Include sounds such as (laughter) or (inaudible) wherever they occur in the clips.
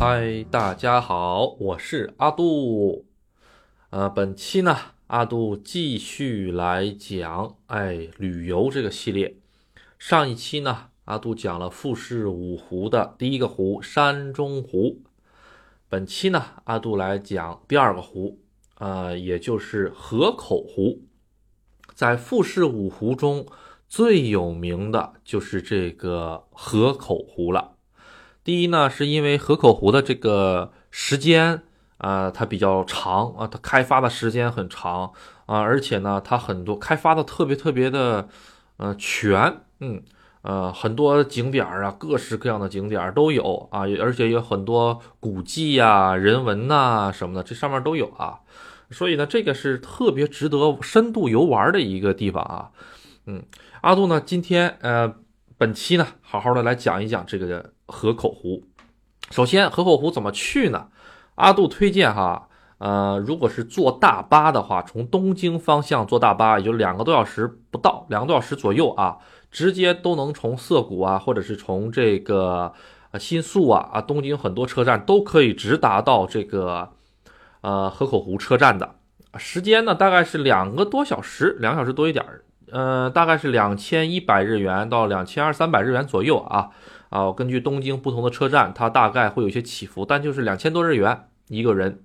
嗨，大家好，我是阿杜。呃，本期呢，阿杜继续来讲，哎，旅游这个系列。上一期呢，阿杜讲了富士五湖的第一个湖山中湖。本期呢，阿杜来讲第二个湖，呃，也就是河口湖。在富士五湖中最有名的就是这个河口湖了。第一呢，是因为河口湖的这个时间啊，它比较长啊，它开发的时间很长啊，而且呢，它很多开发的特别特别的呃全，嗯呃，很多景点儿啊，各式各样的景点儿都有啊，而且有很多古迹呀、人文呐什么的，这上面都有啊。所以呢，这个是特别值得深度游玩的一个地方啊。嗯，阿杜呢，今天呃，本期呢，好好的来讲一讲这个河口湖。首先，河口湖怎么去呢？阿杜推荐哈，呃，如果是坐大巴的话，从东京方向坐大巴，也就两个多小时不到，两个多小时左右啊，直接都能从涩谷啊，或者是从这个新宿啊啊，东京很多车站都可以直达到这个。呃，河口湖车站的时间呢，大概是两个多小时，两个小时多一点儿，呃，大概是两千一百日元到两千二三百日元左右啊啊，根据东京不同的车站，它大概会有一些起伏，但就是两千多日元一个人，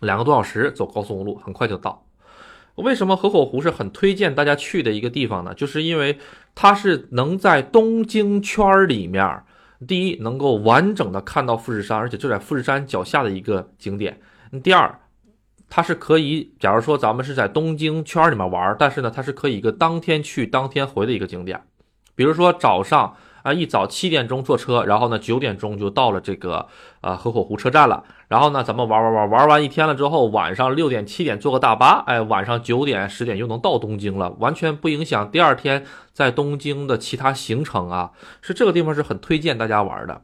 两个多小时走高速公路，很快就到。为什么河口湖是很推荐大家去的一个地方呢？就是因为它是能在东京圈里面，第一能够完整的看到富士山，而且就在富士山脚下的一个景点。第二，它是可以，假如说咱们是在东京圈里面玩，但是呢，它是可以一个当天去当天回的一个景点。比如说早上啊，一早七点钟坐车，然后呢九点钟就到了这个呃河口湖车站了。然后呢，咱们玩玩玩玩完一天了之后，晚上六点七点坐个大巴，哎，晚上九点十点就能到东京了，完全不影响第二天在东京的其他行程啊。是这个地方是很推荐大家玩的。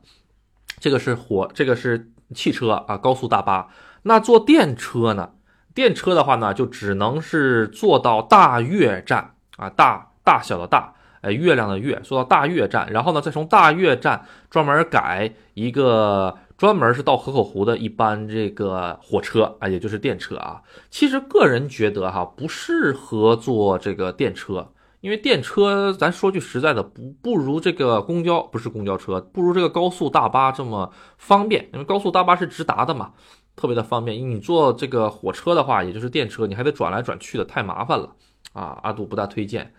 这个是火，这个是汽车啊，高速大巴。那坐电车呢？电车的话呢，就只能是坐到大月站啊，大大小的大，哎，月亮的月，说到大月站，然后呢，再从大月站专门改一个专门是到河口湖的一班这个火车啊，也就是电车啊。其实个人觉得哈，不适合坐这个电车，因为电车咱说句实在的，不不如这个公交，不是公交车，不如这个高速大巴这么方便，因为高速大巴是直达的嘛。特别的方便，你坐这个火车的话，也就是电车，你还得转来转去的，太麻烦了啊！阿杜不大推荐。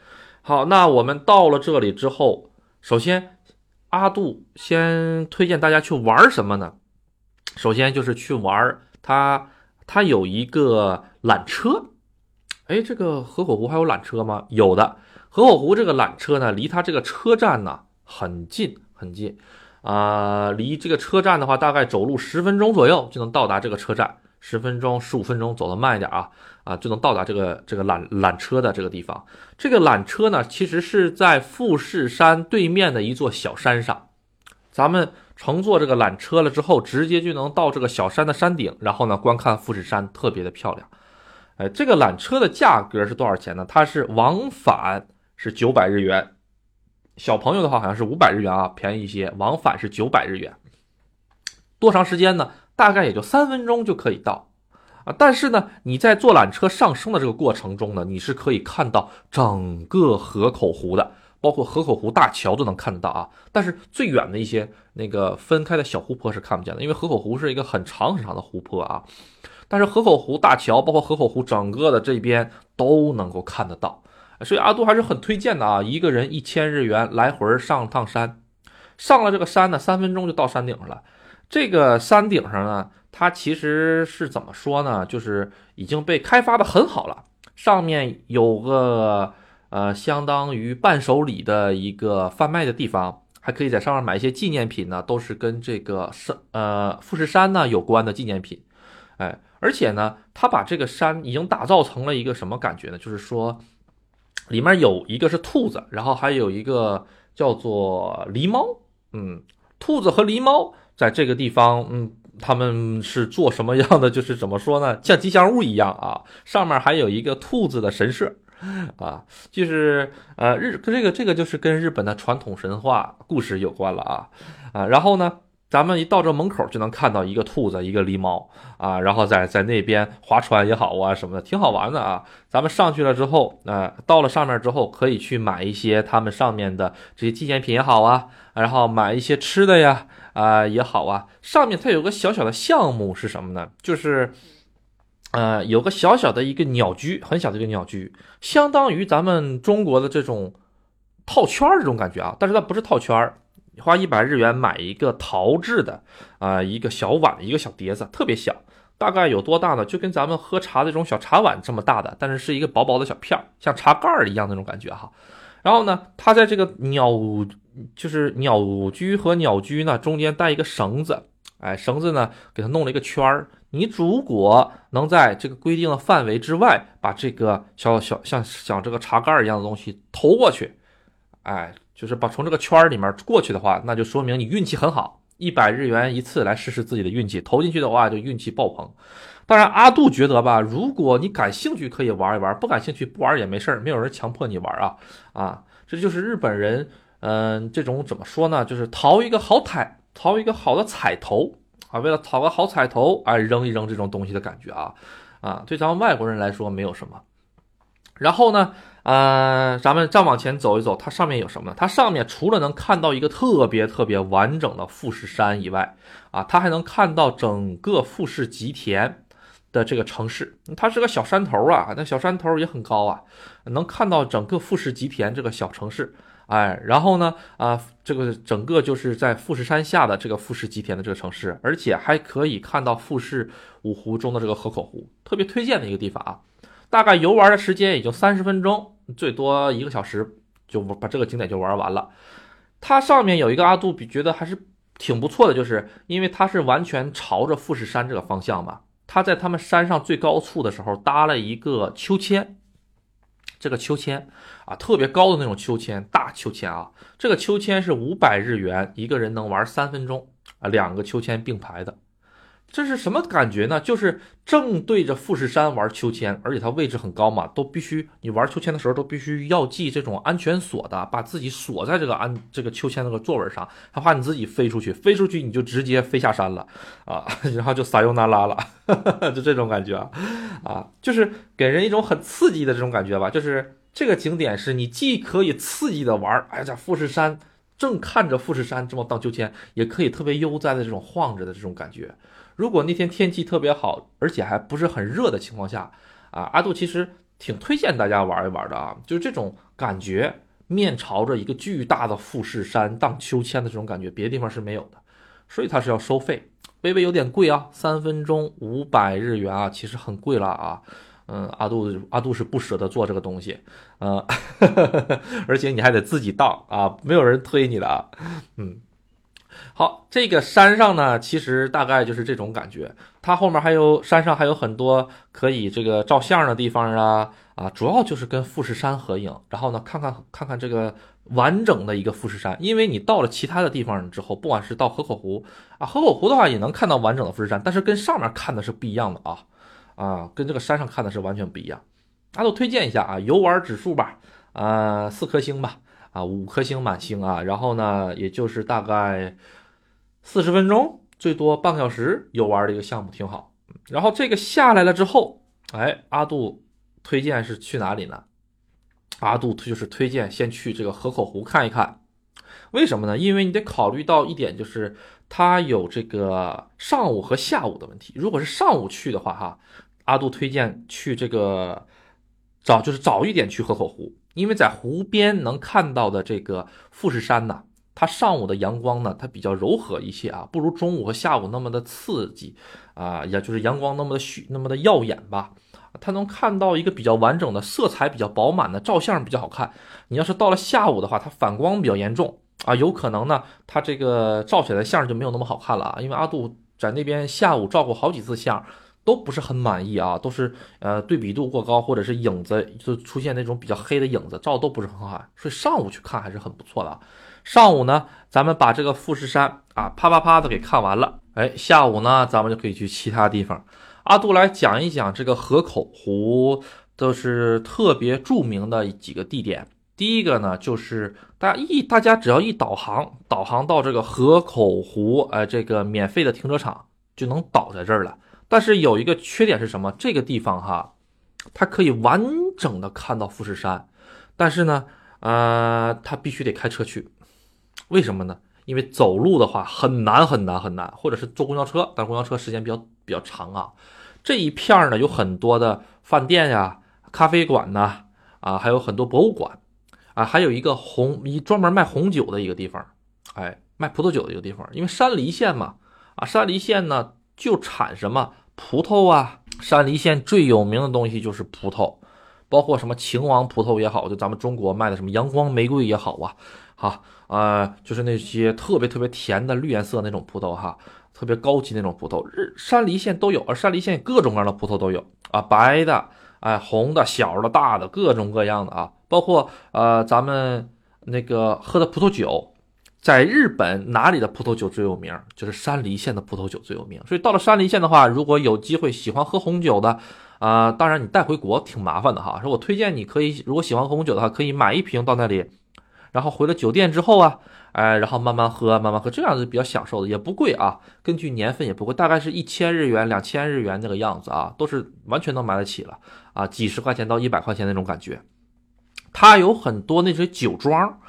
好，那我们到了这里之后，首先阿杜先推荐大家去玩什么呢？首先就是去玩它，它有一个缆车。哎，这个河口湖还有缆车吗？有的，河口湖这个缆车呢，离它这个车站呢很近很近。啊，离这个车站的话，大概走路十分钟左右就能到达这个车站，十分钟、十五分钟，走得慢一点啊，啊，就能到达这个这个缆缆车的这个地方。这个缆车呢，其实是在富士山对面的一座小山上。咱们乘坐这个缆车了之后，直接就能到这个小山的山顶，然后呢，观看富士山，特别的漂亮。哎，这个缆车的价格是多少钱呢？它是往返是九百日元。小朋友的话好像是五百日元啊，便宜一些。往返是九百日元，多长时间呢？大概也就三分钟就可以到啊。但是呢，你在坐缆车上升的这个过程中呢，你是可以看到整个河口湖的，包括河口湖大桥都能看得到啊。但是最远的一些那个分开的小湖泊是看不见的，因为河口湖是一个很长很长的湖泊啊。但是河口湖大桥，包括河口湖整个的这边都能够看得到。所以阿杜还是很推荐的啊，一个人一千日元来回上趟山，上了这个山呢，三分钟就到山顶上了。这个山顶上呢，它其实是怎么说呢？就是已经被开发的很好了，上面有个呃相当于伴手礼的一个贩卖的地方，还可以在上面买一些纪念品呢，都是跟这个山呃富士山呢有关的纪念品。哎，而且呢，他把这个山已经打造成了一个什么感觉呢？就是说。里面有一个是兔子，然后还有一个叫做狸猫。嗯，兔子和狸猫在这个地方，嗯，他们是做什么样的？就是怎么说呢？像吉祥物一样啊。上面还有一个兔子的神社，啊，就是呃日这个这个就是跟日本的传统神话故事有关了啊啊。然后呢，咱们一到这门口就能看到一个兔子，一个狸猫啊，然后在在那边划船也好啊什么的，挺好玩的啊。咱们上去了之后，呃，到了上面之后，可以去买一些他们上面的这些纪念品也好啊，然后买一些吃的呀啊也好啊。上面它有个小小的项目是什么呢？就是，呃，有个小小的一个鸟居，很小的一个鸟居，相当于咱们中国的这种套圈儿这种感觉啊，但是它不是套圈儿。花一百日元买一个陶制的啊，一个小碗，一个小碟子，特别小，大概有多大呢？就跟咱们喝茶的这种小茶碗这么大的，但是是一个薄薄的小片儿，像茶盖儿一样那种感觉哈。然后呢，它在这个鸟就是鸟居和鸟居呢中间带一个绳子，哎，绳子呢给它弄了一个圈儿。你如果能在这个规定的范围之外，把这个小小像像这个茶盖一样的东西投过去，哎。就是把从这个圈儿里面过去的话，那就说明你运气很好，一百日元一次来试试自己的运气，投进去的话就运气爆棚。当然，阿杜觉得吧，如果你感兴趣可以玩一玩，不感兴趣不玩也没事儿，没有人强迫你玩啊啊！这就是日本人，嗯，这种怎么说呢？就是淘一个好彩，淘一个好的彩头啊，为了讨个好彩头，哎，扔一扔这种东西的感觉啊啊，对咱们外国人来说没有什么。然后呢？呃，咱们再往前走一走，它上面有什么呢？它上面除了能看到一个特别特别完整的富士山以外，啊，它还能看到整个富士吉田的这个城市。它是个小山头啊，那小山头也很高啊，能看到整个富士吉田这个小城市。哎，然后呢，啊，这个整个就是在富士山下的这个富士吉田的这个城市，而且还可以看到富士五湖中的这个河口湖，特别推荐的一个地方啊。大概游玩的时间也就三十分钟，最多一个小时就把这个景点就玩完了。它上面有一个阿杜比，觉得还是挺不错的，就是因为它是完全朝着富士山这个方向嘛。它在他们山上最高处的时候搭了一个秋千，这个秋千特别高的那种秋千，大秋千啊，这个秋千是五百日元，一个人能玩三分钟啊，两个秋千并排的。这是什么感觉呢？就是正对着富士山玩秋千，而且它位置很高嘛，都必须你玩秋千的时候都必须要系这种安全锁的，把自己锁在这个安这个秋千那个座位上，他怕你自己飞出去，飞出去你就直接飞下山了啊，(laughs) 然后就撒尤那拉了，(laughs) 就这种感觉啊，啊，就是给人一种很刺激的这种感觉吧。就是这个景点是你既可以刺激的玩儿，哎呀，富士山正看着富士山这么荡秋千，也可以特别悠哉的这种晃着的这种感觉。如果那天天气特别好，而且还不是很热的情况下，啊，阿杜其实挺推荐大家玩一玩的啊，就是这种感觉，面朝着一个巨大的富士山荡秋千的这种感觉，别的地方是没有的，所以它是要收费，微微有点贵啊，三分钟五百日元啊，其实很贵了啊，嗯，阿杜阿杜是不舍得做这个东西，呃，(laughs) 而且你还得自己荡啊，没有人推你的啊，嗯。好，这个山上呢，其实大概就是这种感觉。它后面还有山上还有很多可以这个照相的地方啊啊，主要就是跟富士山合影，然后呢看看看看这个完整的一个富士山。因为你到了其他的地方之后，不管是到河口湖啊，河口湖的话也能看到完整的富士山，但是跟上面看的是不一样的啊啊，跟这个山上看的是完全不一样。阿杜推荐一下啊，游玩指数吧，啊四颗星吧。啊，五颗星满星啊，然后呢，也就是大概四十分钟，最多半个小时游玩的一个项目，挺好。然后这个下来了之后，哎，阿杜推荐是去哪里呢？阿杜就是推荐先去这个河口湖看一看。为什么呢？因为你得考虑到一点，就是它有这个上午和下午的问题。如果是上午去的话，哈，阿杜推荐去这个早，就是早一点去河口湖。因为在湖边能看到的这个富士山呢，它上午的阳光呢，它比较柔和一些啊，不如中午和下午那么的刺激啊，也就是阳光那么的许那么的耀眼吧。它能看到一个比较完整的色彩比较饱满的照相比较好看。你要是到了下午的话，它反光比较严重啊，有可能呢，它这个照起来的相就没有那么好看了啊。因为阿杜在那边下午照过好几次相。都不是很满意啊，都是呃对比度过高，或者是影子就出现那种比较黑的影子，照都不是很好，所以上午去看还是很不错的。上午呢，咱们把这个富士山啊啪啪啪的给看完了，哎，下午呢，咱们就可以去其他地方。阿杜来讲一讲这个河口湖都是特别著名的几个地点第一个呢，就是大家一大家只要一导航，导航到这个河口湖，呃，这个免费的停车场就能倒在这儿了。但是有一个缺点是什么？这个地方哈，它可以完整的看到富士山，但是呢，呃，它必须得开车去。为什么呢？因为走路的话很难很难很难，或者是坐公交车，但公交车时间比较比较长啊。这一片儿呢有很多的饭店呀、咖啡馆呐，啊，还有很多博物馆。啊，还有一个红一专门卖红酒的一个地方，哎，卖葡萄酒的一个地方。因为山梨县嘛，啊，山梨县呢就产什么葡萄啊。山梨县最有名的东西就是葡萄，包括什么秦王葡萄也好，就咱们中国卖的什么阳光玫瑰也好啊，哈，啊，就是那些特别特别甜的绿颜色那种葡萄哈，特别高级那种葡萄，日山梨县都有，而山梨县各种各样的葡萄都有啊，白的，哎，红的，小的，大的，各种各样的啊。包括呃，咱们那个喝的葡萄酒，在日本哪里的葡萄酒最有名？就是山梨县的葡萄酒最有名。所以到了山梨县的话，如果有机会喜欢喝红酒的，啊，当然你带回国挺麻烦的哈。说我推荐你可以，如果喜欢喝红酒的话，可以买一瓶到那里，然后回了酒店之后啊，哎，然后慢慢喝，慢慢喝，这样子比较享受的，也不贵啊。根据年份也不贵，大概是一千日元、两千日元那个样子啊，都是完全能买得起了啊，几十块钱到一百块钱那种感觉。它有很多那些酒庄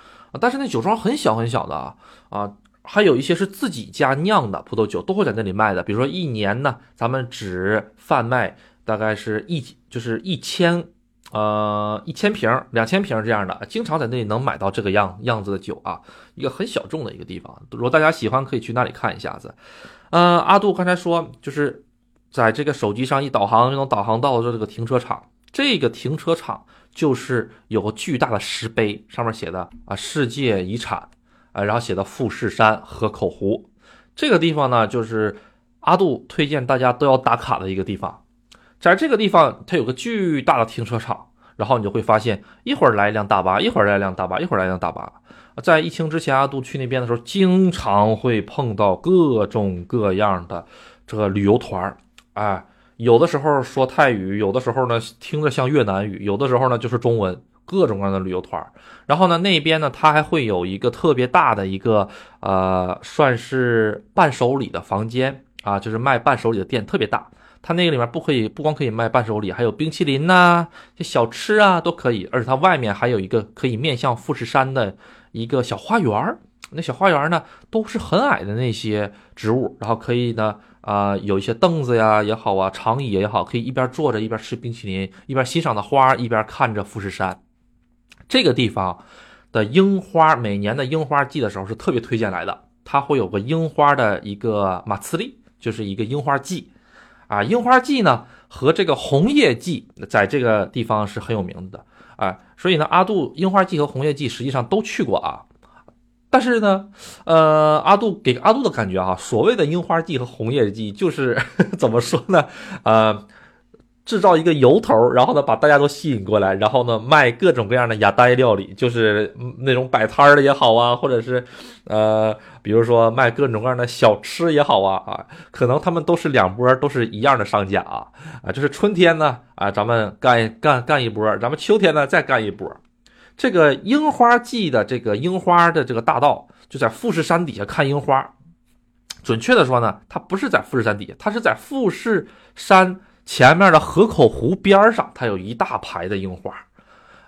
但是那酒庄很小很小的啊啊，还有一些是自己家酿的葡萄酒，都会在那里卖的。比如说一年呢，咱们只贩卖大概是一就是一千呃一千瓶两千瓶这样的，经常在那里能买到这个样样子的酒啊，一个很小众的一个地方。如果大家喜欢，可以去那里看一下子。嗯，阿杜刚才说，就是在这个手机上一导航就能导航到这个停车场，这个停车场。就是有个巨大的石碑，上面写的啊世界遗产，啊，然后写的富士山河口湖，这个地方呢，就是阿杜推荐大家都要打卡的一个地方。在这个地方，它有个巨大的停车场，然后你就会发现，一会儿来一辆大巴，一会儿来一辆大巴，一会儿来一辆大巴。在疫情之前，阿杜去那边的时候，经常会碰到各种各样的这个旅游团儿，哎。有的时候说泰语，有的时候呢听着像越南语，有的时候呢就是中文，各种各样的旅游团。然后呢那边呢它还会有一个特别大的一个呃算是伴手礼的房间啊，就是卖伴手礼的店，特别大。它那个里面不可以不光可以卖伴手礼，还有冰淇淋呐，这小吃啊都可以。而且它外面还有一个可以面向富士山的一个小花园儿那小花园呢都是很矮的那些植物，然后可以呢。啊，有一些凳子呀也好啊，长椅也好，可以一边坐着一边吃冰淇淋，一边欣赏的花，一边看着富士山。这个地方的樱花，每年的樱花季的时候是特别推荐来的。它会有个樱花的一个马茨利，就是一个樱花季。啊，樱花季呢和这个红叶季在这个地方是很有名的啊。所以呢，阿杜樱花季和红叶季实际上都去过啊。但是呢，呃，阿杜给阿杜的感觉啊，所谓的樱花季和红叶季，就是 (laughs) 怎么说呢？呃，制造一个由头，然后呢，把大家都吸引过来，然后呢，卖各种各样的雅呆料理，就是那种摆摊的也好啊，或者是呃，比如说卖各种各样的小吃也好啊啊，可能他们都是两波，都是一样的商家啊啊，就是春天呢啊，咱们干干干一波，咱们秋天呢再干一波。这个樱花季的这个樱花的这个大道就在富士山底下看樱花，准确的说呢，它不是在富士山底下，它是在富士山前面的河口湖边上，它有一大排的樱花，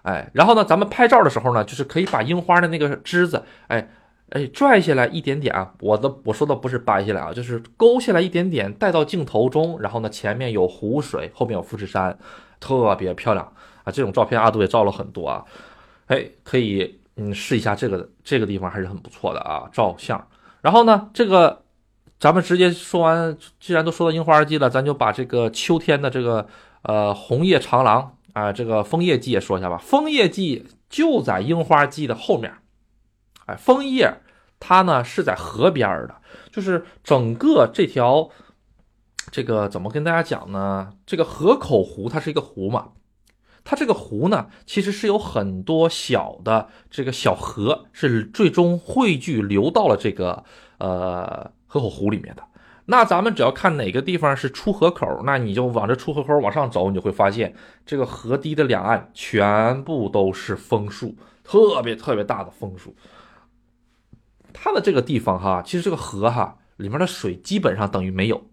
哎，然后呢，咱们拍照的时候呢，就是可以把樱花的那个枝子，哎哎拽下来一点点啊，我的我说的不是掰下来啊，就是勾下来一点点带到镜头中，然后呢，前面有湖水，后面有富士山，特别漂亮。啊，这种照片阿杜也照了很多啊。哎，可以，嗯，试一下这个这个地方还是很不错的啊，照相。然后呢，这个咱们直接说完，既然都说到樱花季了，咱就把这个秋天的这个呃红叶长廊啊，这个枫叶季也说一下吧。枫叶季就在樱花季的后面，哎，枫叶它呢是在河边的，就是整个这条这个怎么跟大家讲呢？这个河口湖它是一个湖嘛。它这个湖呢，其实是有很多小的这个小河，是最终汇聚流到了这个呃河口湖里面的。那咱们只要看哪个地方是出河口，那你就往这出河口往上走，你就会发现这个河堤的两岸全部都是枫树，特别特别大的枫树。它的这个地方哈，其实这个河哈里面的水基本上等于没有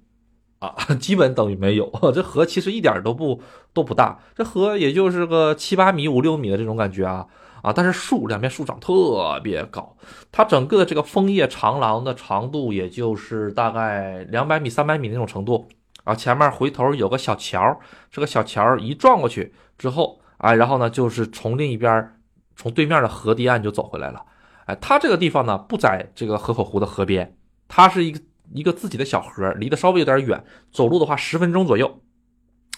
啊，(laughs) 基本等于没有。(laughs) 这河其实一点都不都不大，这河也就是个七八米、五六米的这种感觉啊啊！但是树两边树长特别高，它整个的这个枫叶长廊的长度也就是大概两百米、三百米那种程度啊。前面回头有个小桥，这个小桥一撞过去之后啊，然后呢就是从另一边从对面的河堤岸就走回来了。哎，它这个地方呢，不在这个河口湖的河边，它是一个一个自己的小河，离得稍微有点远，走路的话十分钟左右，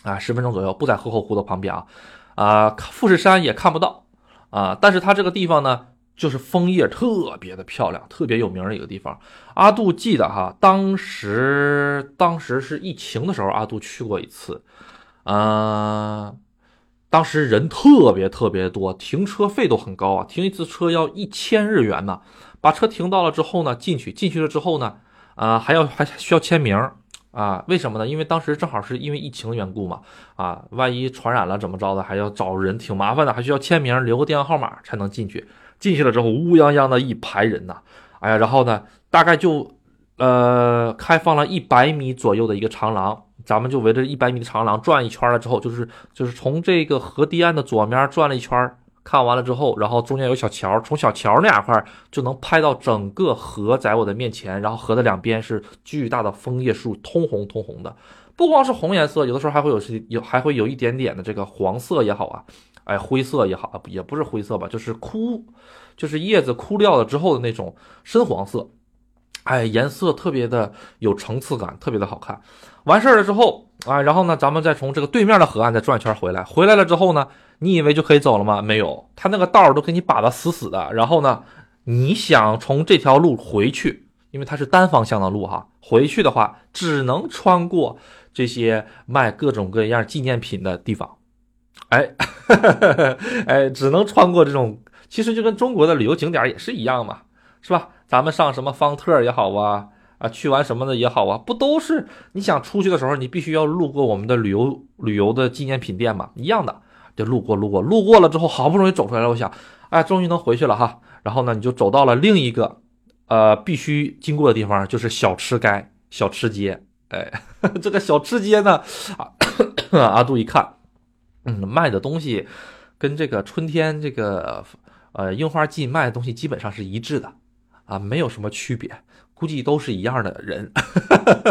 啊，十分钟左右，不在河口湖的旁边啊，啊，富士山也看不到啊，但是它这个地方呢，就是枫叶特别的漂亮，特别有名的一个地方。阿杜记得哈，当时当时是疫情的时候，阿杜去过一次，啊。当时人特别特别多，停车费都很高啊，停一次车要一千日元呢。把车停到了之后呢，进去进去了之后呢，啊，还要还需要签名啊？为什么呢？因为当时正好是因为疫情的缘故嘛，啊，万一传染了怎么着的，还要找人，挺麻烦的，还需要签名，留个电话号码才能进去。进去了之后，乌泱泱的一排人呐，哎呀，然后呢，大概就呃开放了一百米左右的一个长廊。咱们就围着一百米的长廊转一圈了之后，就是就是从这个河堤岸的左面转了一圈，看完了之后，然后中间有小桥，从小桥那两块就能拍到整个河在我的面前，然后河的两边是巨大的枫叶树，通红通红的，不光是红颜色，有的时候还会有是有还会有一点点的这个黄色也好啊，哎灰色也好啊，也不是灰色吧，就是枯，就是叶子枯掉了之后的那种深黄色。哎，颜色特别的有层次感，特别的好看。完事儿了之后啊，然后呢，咱们再从这个对面的河岸再转一圈回来。回来了之后呢，你以为就可以走了吗？没有，他那个道儿都给你把的死死的。然后呢，你想从这条路回去，因为它是单方向的路哈，回去的话只能穿过这些卖各种各样纪念品的地方。哎，(laughs) 哎，只能穿过这种，其实就跟中国的旅游景点也是一样嘛，是吧？咱们上什么方特也好啊，啊，去玩什么的也好啊，不都是你想出去的时候，你必须要路过我们的旅游旅游的纪念品店嘛？一样的，就路过路过路过了之后，好不容易走出来了，我想，哎，终于能回去了哈。然后呢，你就走到了另一个，呃，必须经过的地方，就是小吃街、小吃街。哎，(laughs) 这个小吃街呢，啊，阿杜一看，嗯，卖的东西跟这个春天这个呃樱花季卖的东西基本上是一致的。啊，没有什么区别，估计都是一样的人，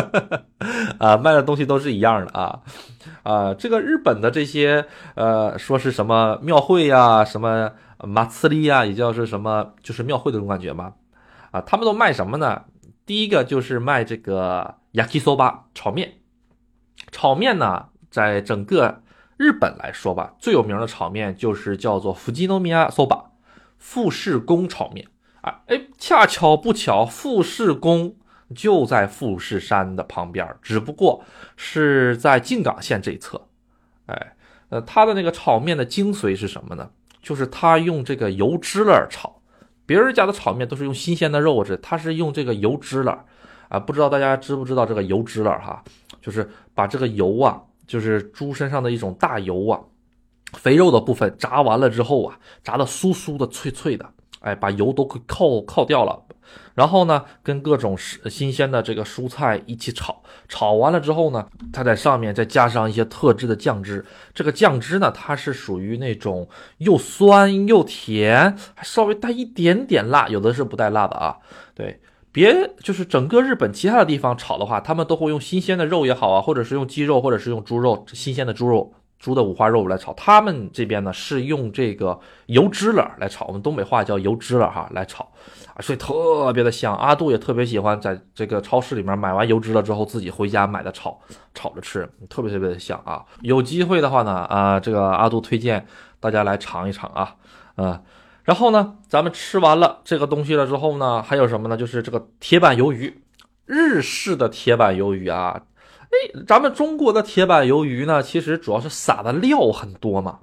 (laughs) 啊，卖的东西都是一样的啊，啊，这个日本的这些呃，说是什么庙会呀，什么马刺利呀，也叫是什么，就是庙会的这种感觉吧，啊，他们都卖什么呢？第一个就是卖这个 yakisoba 炒面，炒面呢，在整个日本来说吧，最有名的炒面就是叫做富基诺米亚 soba，富士宫炒面。啊，哎，恰巧不巧，富士宫就在富士山的旁边，只不过是在静冈县这一侧。哎，呃，它的那个炒面的精髓是什么呢？就是它用这个油脂了炒，别人家的炒面都是用新鲜的肉质，它是用这个油脂了。啊，不知道大家知不知道这个油脂了哈？就是把这个油啊，就是猪身上的一种大油啊，肥肉的部分炸完了之后啊，炸的酥酥的、脆脆的。哎，把油都给扣扣掉了，然后呢，跟各种新鲜的这个蔬菜一起炒，炒完了之后呢，它在上面再加上一些特制的酱汁。这个酱汁呢，它是属于那种又酸又甜，还稍微带一点点辣，有的是不带辣的啊。对，别就是整个日本其他的地方炒的话，他们都会用新鲜的肉也好啊，或者是用鸡肉，或者是用猪肉，新鲜的猪肉。猪的五花肉来炒，他们这边呢是用这个油脂了来炒，我们东北话叫油脂了哈来炒啊，所以特别的香。阿杜也特别喜欢在这个超市里面买完油脂了之后，自己回家买的炒炒着吃，特别特别的香啊。有机会的话呢，啊，这个阿杜推荐大家来尝一尝啊，嗯，然后呢，咱们吃完了这个东西了之后呢，还有什么呢？就是这个铁板鱿鱼，日式的铁板鱿鱼啊。哎，咱们中国的铁板鱿鱼呢，其实主要是撒的料很多嘛，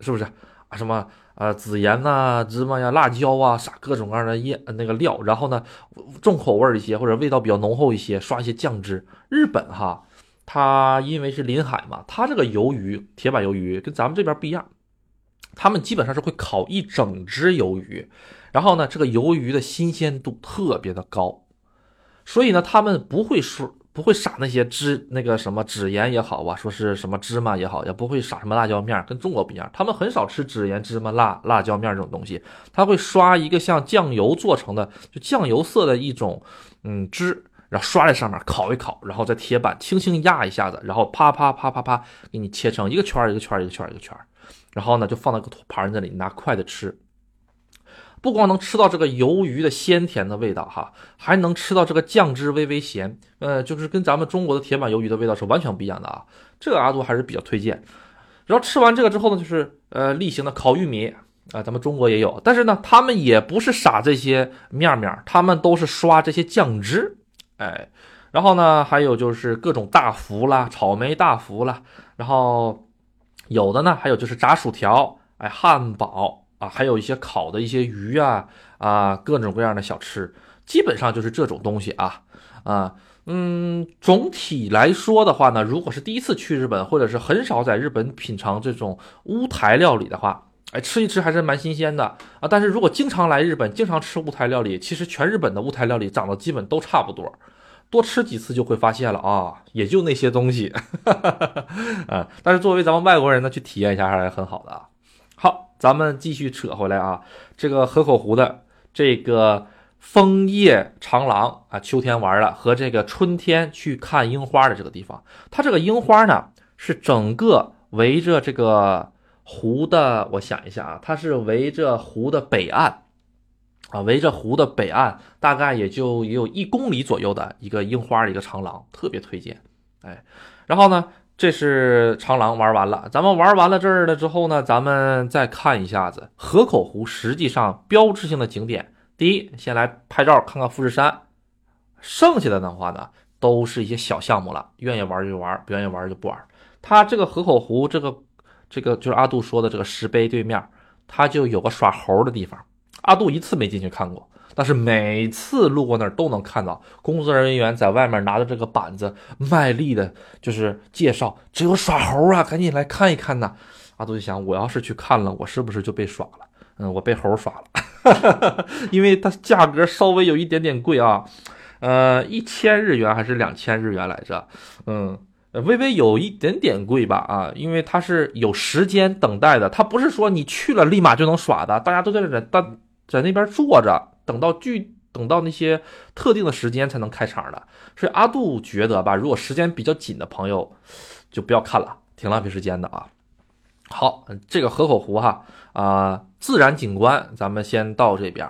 是不是啊？什么呃紫盐呐、芝麻呀、辣椒啊，撒各种各样的叶那个料，然后呢重口味一些或者味道比较浓厚一些，刷一些酱汁。日本哈，它因为是临海嘛，它这个鱿鱼铁板鱿鱼跟咱们这边不一样，他们基本上是会烤一整只鱿鱼，然后呢，这个鱿鱼的新鲜度特别的高，所以呢，他们不会说不会撒那些芝那个什么纸盐也好啊，说是什么芝麻也好，也不会撒什么辣椒面，跟中国不一样，他们很少吃纸盐、芝麻、辣辣椒面这种东西，他会刷一个像酱油做成的，就酱油色的一种嗯汁。然后刷在上面烤一烤，然后在铁板轻轻压一下子，然后啪啪啪啪啪给你切成一个圈一个圈一个圈一个圈然后呢就放到个盘子里，拿筷子吃。不光能吃到这个鱿鱼的鲜甜的味道哈，还能吃到这个酱汁微微咸，呃，就是跟咱们中国的铁板鱿鱼的味道是完全不一样的啊。这个阿杜还是比较推荐。然后吃完这个之后呢，就是呃例行的烤玉米啊，咱们中国也有，但是呢，他们也不是撒这些面面，他们都是刷这些酱汁。哎，然后呢，还有就是各种大福啦，草莓大福啦，然后有的呢，还有就是炸薯条，哎，汉堡啊，还有一些烤的一些鱼啊啊，各种各样的小吃，基本上就是这种东西啊啊，嗯，总体来说的话呢，如果是第一次去日本，或者是很少在日本品尝这种乌台料理的话，哎，吃一吃还是蛮新鲜的啊。但是如果经常来日本，经常吃乌台料理，其实全日本的乌台料理长得基本都差不多。多吃几次就会发现了啊，也就那些东西，(laughs) 啊，但是作为咱们外国人呢，去体验一下还是很好的啊。咱们继续扯回来啊，这个河口湖的这个枫叶长廊啊，秋天玩了和这个春天去看樱花的这个地方，它这个樱花呢是整个围着这个湖的，我想一下啊，它是围着湖的北岸。啊，围着湖的北岸，大概也就也有一公里左右的一个樱花的一个长廊，特别推荐。哎，然后呢，这是长廊玩完了，咱们玩完了这儿了之后呢，咱们再看一下子河口湖。实际上标志性的景点，第一，先来拍照看看富士山，剩下的的话呢，都是一些小项目了，愿意玩就玩，不愿意玩就不玩。它这个河口湖，这个这个就是阿杜说的这个石碑对面，它就有个耍猴的地方。阿杜一次没进去看过，但是每次路过那儿都能看到工作人员在外面拿着这个板子，卖力的，就是介绍，只有耍猴啊，赶紧来看一看呐。阿杜就想，我要是去看了，我是不是就被耍了？嗯，我被猴耍了，(laughs) 因为它价格稍微有一点点贵啊，呃，一千日元还是两千日元来着？嗯。微微有一点点贵吧，啊，因为它是有时间等待的，它不是说你去了立马就能耍的，大家都在这等在那边坐着，等到剧等到那些特定的时间才能开场的。所以阿杜觉得吧，如果时间比较紧的朋友，就不要看了，挺浪费时间的啊。好，这个河口湖哈啊，自然景观，咱们先到这边，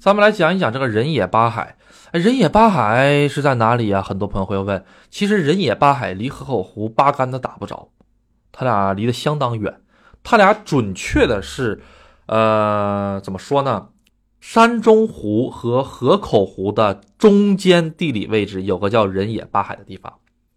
咱们来讲一讲这个人野八海。人野八海是在哪里呀？很多朋友会问。其实人野八海离河口湖八竿子打不着，它俩离得相当远。它俩准确的是，呃，怎么说呢？山中湖和河口湖的中间地理位置有个叫人野八海的地方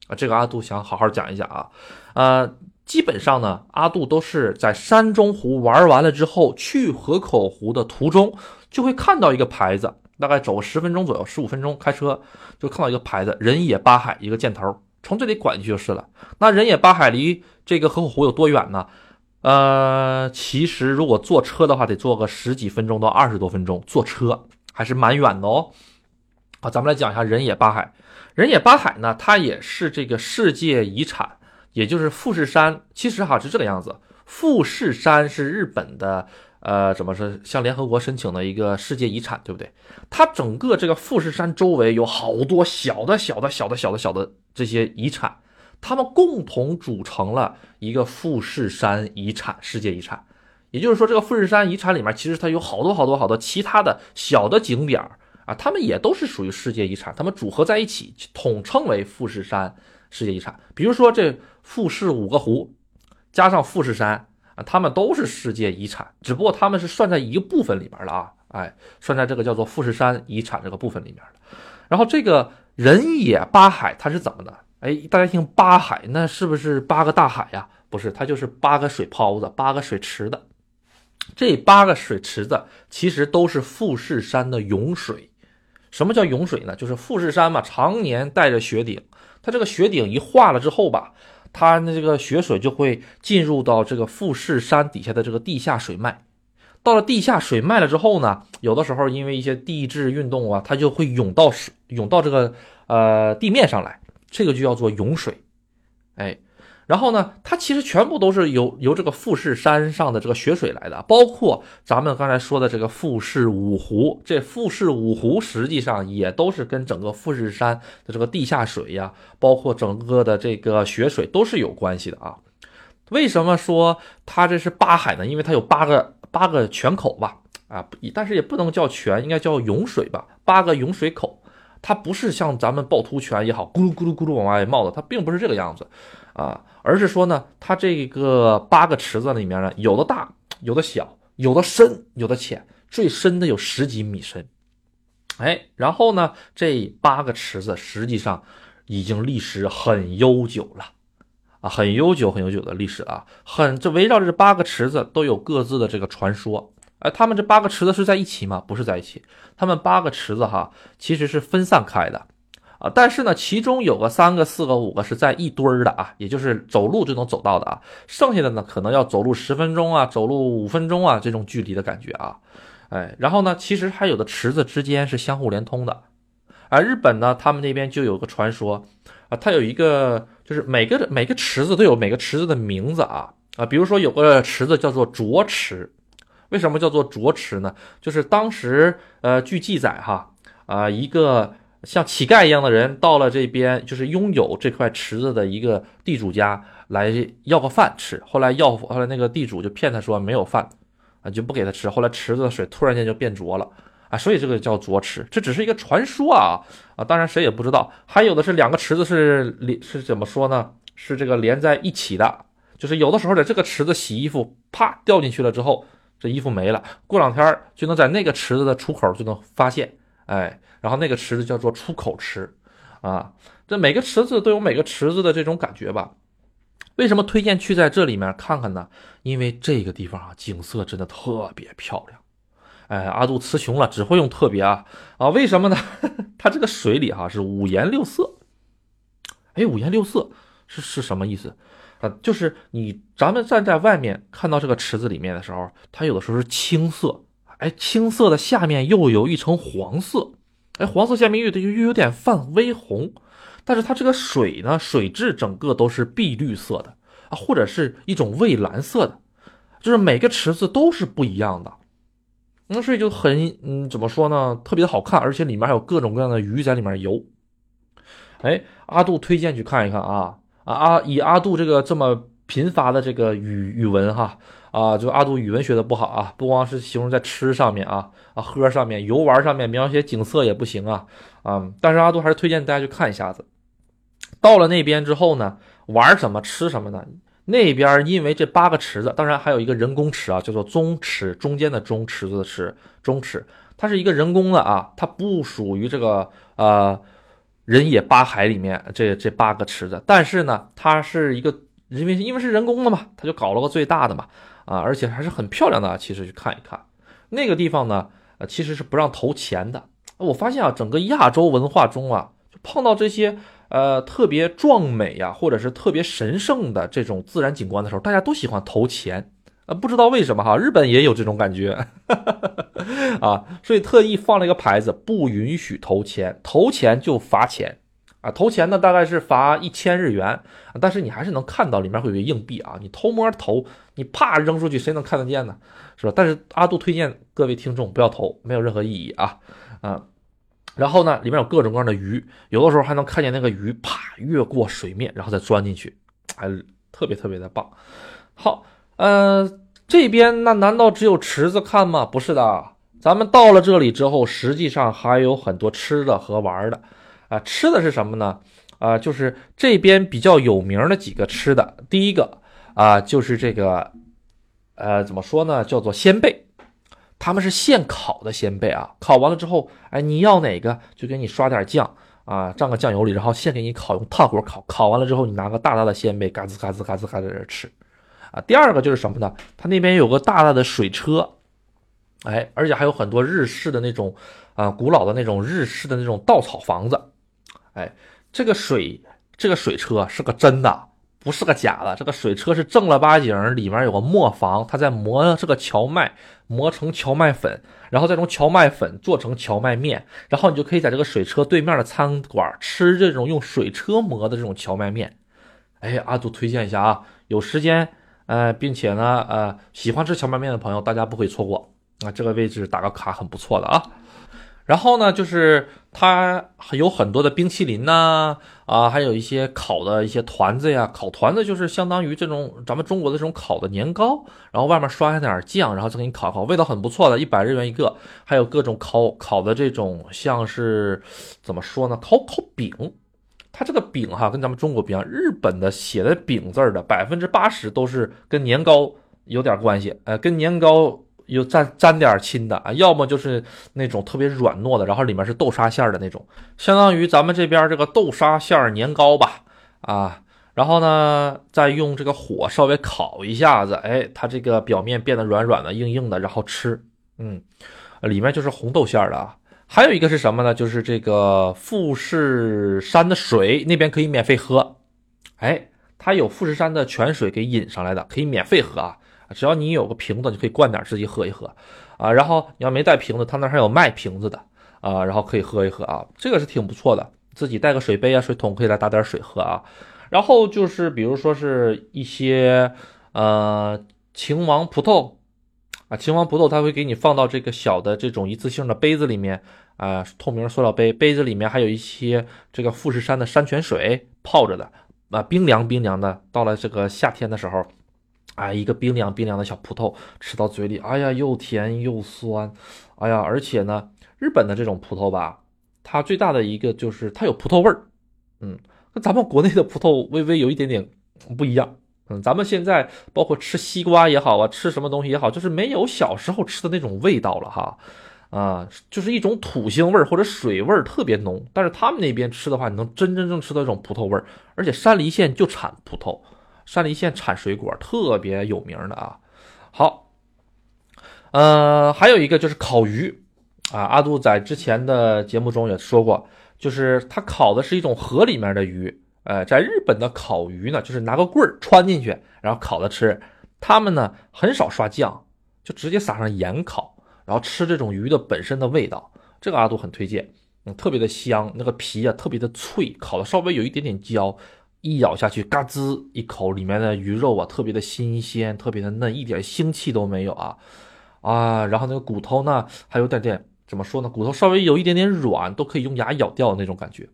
啊。这个阿杜想好好讲一讲啊。呃，基本上呢，阿杜都是在山中湖玩完了之后，去河口湖的途中就会看到一个牌子。大概走十分钟左右，十五分钟开车就看到一个牌子“人野八海”一个箭头，从这里拐进去就是了。那人野八海离这个河口湖有多远呢？呃，其实如果坐车的话，得坐个十几分钟到二十多分钟，坐车还是蛮远的哦。好，咱们来讲一下人野八海。人野八海呢，它也是这个世界遗产，也就是富士山。其实哈是这个样子，富士山是日本的。呃，怎么说？向联合国申请的一个世界遗产，对不对？它整个这个富士山周围有好多小的、小的、小的、小的、小的这些遗产，它们共同组成了一个富士山遗产世界遗产。也就是说，这个富士山遗产里面，其实它有好多好多好多其他的小的景点啊，它们也都是属于世界遗产，它们组合在一起，统称为富士山世界遗产。比如说，这富士五个湖，加上富士山。啊，他们都是世界遗产，只不过他们是算在一个部分里面了啊，哎，算在这个叫做富士山遗产这个部分里面的。然后这个人野八海它是怎么的？哎，大家听八海，那是不是八个大海呀？不是，它就是八个水泡子，八个水池子。这八个水池子其实都是富士山的涌水。什么叫涌水呢？就是富士山嘛，常年带着雪顶，它这个雪顶一化了之后吧。它那这个雪水就会进入到这个富士山底下的这个地下水脉。到了地下水脉了之后呢，有的时候因为一些地质运动啊，它就会涌到，涌到这个呃地面上来，这个就叫做涌水。哎。然后呢，它其实全部都是由由这个富士山上的这个雪水来的，包括咱们刚才说的这个富士五湖，这富士五湖实际上也都是跟整个富士山的这个地下水呀，包括整个的这个雪水都是有关系的啊。为什么说它这是八海呢？因为它有八个八个泉口吧，啊，但是也不能叫泉，应该叫涌水吧，八个涌水口，它不是像咱们趵突泉也好，咕噜咕噜咕噜往外冒的，它并不是这个样子。啊，而是说呢，它这个八个池子里面呢，有的大，有的小，有的深，有的浅，最深的有十几米深。哎，然后呢，这八个池子实际上已经历史很悠久了，啊，很悠久、很悠久的历史啊，很这围绕着这八个池子都有各自的这个传说。哎，他们这八个池子是在一起吗？不是在一起，他们八个池子哈，其实是分散开的。啊，但是呢，其中有个三个、四个、五个是在一堆儿的啊，也就是走路就能走到的啊，剩下的呢，可能要走路十分钟啊，走路五分钟啊，这种距离的感觉啊，哎，然后呢，其实还有的池子之间是相互连通的，而日本呢，他们那边就有个传说啊，它有一个，就是每个每个池子都有每个池子的名字啊啊，比如说有个池子叫做浊池，为什么叫做浊池呢？就是当时呃，据记载哈啊一个。像乞丐一样的人到了这边，就是拥有这块池子的一个地主家来要个饭吃。后来要，后来那个地主就骗他说没有饭，啊，就不给他吃。后来池子的水突然间就变浊了，啊，所以这个叫浊池。这只是一个传说啊，啊，当然谁也不知道。还有的是两个池子是连是怎么说呢？是这个连在一起的，就是有的时候在这个池子洗衣服，啪掉进去了之后，这衣服没了，过两天就能在那个池子的出口就能发现。哎，然后那个池子叫做出口池，啊，这每个池子都有每个池子的这种感觉吧？为什么推荐去在这里面看看呢？因为这个地方啊，景色真的特别漂亮。哎，阿杜词穷了，只会用特别啊啊！为什么呢？(laughs) 它这个水里哈是五颜六色。哎，五颜六色是是什么意思啊？就是你咱们站在外面看到这个池子里面的时候，它有的时候是青色。哎，青色的下面又有一层黄色，哎，黄色下面又又又有点泛微红，但是它这个水呢，水质整个都是碧绿色的啊，或者是一种蔚蓝色的，就是每个池子都是不一样的，那所以就很嗯，怎么说呢，特别的好看，而且里面还有各种各样的鱼在里面游。哎，阿杜推荐去看一看啊啊阿以阿杜这个这么贫乏的这个语语文哈。啊，就阿杜语文学的不好啊，不光是形容在吃上面啊啊喝上面游玩上面描写景色也不行啊啊！但是阿杜还是推荐大家去看一下子。到了那边之后呢，玩什么吃什么呢？那边因为这八个池子，当然还有一个人工池啊，叫做中池，中间的中池子的池，中池，它是一个人工的啊，它不属于这个呃人野八海里面这这八个池子，但是呢，它是一个因为因为是人工的嘛，它就搞了个最大的嘛。啊，而且还是很漂亮的，其实去看一看那个地方呢，呃，其实是不让投钱的。我发现啊，整个亚洲文化中啊，就碰到这些呃特别壮美呀，或者是特别神圣的这种自然景观的时候，大家都喜欢投钱。呃，不知道为什么哈，日本也有这种感觉 (laughs) 啊，所以特意放了一个牌子，不允许投钱，投钱就罚钱。啊，投钱呢大概是罚一千日元，但是你还是能看到里面会有硬币啊。你偷摸投，你啪扔出去，谁能看得见呢？是吧？但是阿杜推荐各位听众不要投，没有任何意义啊啊。然后呢，里面有各种各样的鱼，有的时候还能看见那个鱼啪越过水面，然后再钻进去，还特别特别的棒。好，呃，这边那难道只有池子看吗？不是的，咱们到了这里之后，实际上还有很多吃的和玩的。啊，吃的是什么呢？啊，就是这边比较有名的几个吃的。第一个啊，就是这个，呃，怎么说呢？叫做鲜贝，他们是现烤的鲜贝啊。烤完了之后，哎，你要哪个就给你刷点酱啊，蘸个酱油里，然后现给你烤，用炭火烤。烤完了之后，你拿个大大的鲜贝，嘎吱嘎吱嘎吱嘎吱在这吃。啊，第二个就是什么呢？他那边有个大大的水车，哎，而且还有很多日式的那种啊，古老的那种日式的那种稻草房子。哎，这个水，这个水车是个真的，不是个假的，这个水车是正儿八经，里面有个磨坊，他在磨这个荞麦，磨成荞麦粉，然后再从荞麦粉做成荞麦面，然后你就可以在这个水车对面的餐馆吃这种用水车磨的这种荞麦面。哎，阿杜推荐一下啊，有时间，呃，并且呢，呃，喜欢吃荞麦面的朋友，大家不可以错过啊，这个位置打个卡很不错的啊。然后呢，就是它有很多的冰淇淋呐，啊，还有一些烤的一些团子呀，烤团子就是相当于这种咱们中国的这种烤的年糕，然后外面刷上点酱，然后再给你烤烤，味道很不错的，一百日元一个。还有各种烤烤的这种，像是怎么说呢，烤烤饼。它这个饼哈，跟咱们中国不一样，日本的写的饼字儿的百分之八十都是跟年糕有点关系，呃，跟年糕。有沾沾点亲的啊，要么就是那种特别软糯的，然后里面是豆沙馅的那种，相当于咱们这边这个豆沙馅年糕吧啊。然后呢，再用这个火稍微烤一下子，哎，它这个表面变得软软的、硬硬的，然后吃，嗯，里面就是红豆馅的啊。还有一个是什么呢？就是这个富士山的水那边可以免费喝，哎，它有富士山的泉水给引上来的，可以免费喝啊。只要你有个瓶子，你可以灌点自己喝一喝，啊，然后你要没带瓶子，他那还有卖瓶子的，啊，然后可以喝一喝啊，这个是挺不错的，自己带个水杯啊、水桶可以来打点水喝啊。然后就是比如说是一些呃秦王葡萄啊，秦王葡萄它会给你放到这个小的这种一次性的杯子里面啊，透明塑料杯，杯子里面还有一些这个富士山的山泉水泡着的啊，冰凉冰凉的，到了这个夏天的时候。啊，一个冰凉冰凉的小葡萄吃到嘴里，哎呀，又甜又酸，哎呀，而且呢，日本的这种葡萄吧，它最大的一个就是它有葡萄味儿，嗯，跟咱们国内的葡萄微微有一点点不一样，嗯，咱们现在包括吃西瓜也好啊，吃什么东西也好，就是没有小时候吃的那种味道了哈，啊，就是一种土腥味儿或者水味儿特别浓，但是他们那边吃的话，你能真真正吃到这种葡萄味儿，而且山梨县就产葡萄。山梨县产水果特别有名的啊，好，呃，还有一个就是烤鱼啊，阿杜在之前的节目中也说过，就是他烤的是一种河里面的鱼，呃，在日本的烤鱼呢，就是拿个棍儿穿进去，然后烤着吃，他们呢很少刷酱，就直接撒上盐烤，然后吃这种鱼的本身的味道，这个阿杜很推荐，嗯，特别的香，那个皮啊特别的脆，烤的稍微有一点点焦。一咬下去，嘎吱一口，里面的鱼肉啊，特别的新鲜，特别的嫩，一点腥气都没有啊啊！然后那个骨头呢，还有点点怎么说呢？骨头稍微有一点点软，都可以用牙咬掉的那种感觉。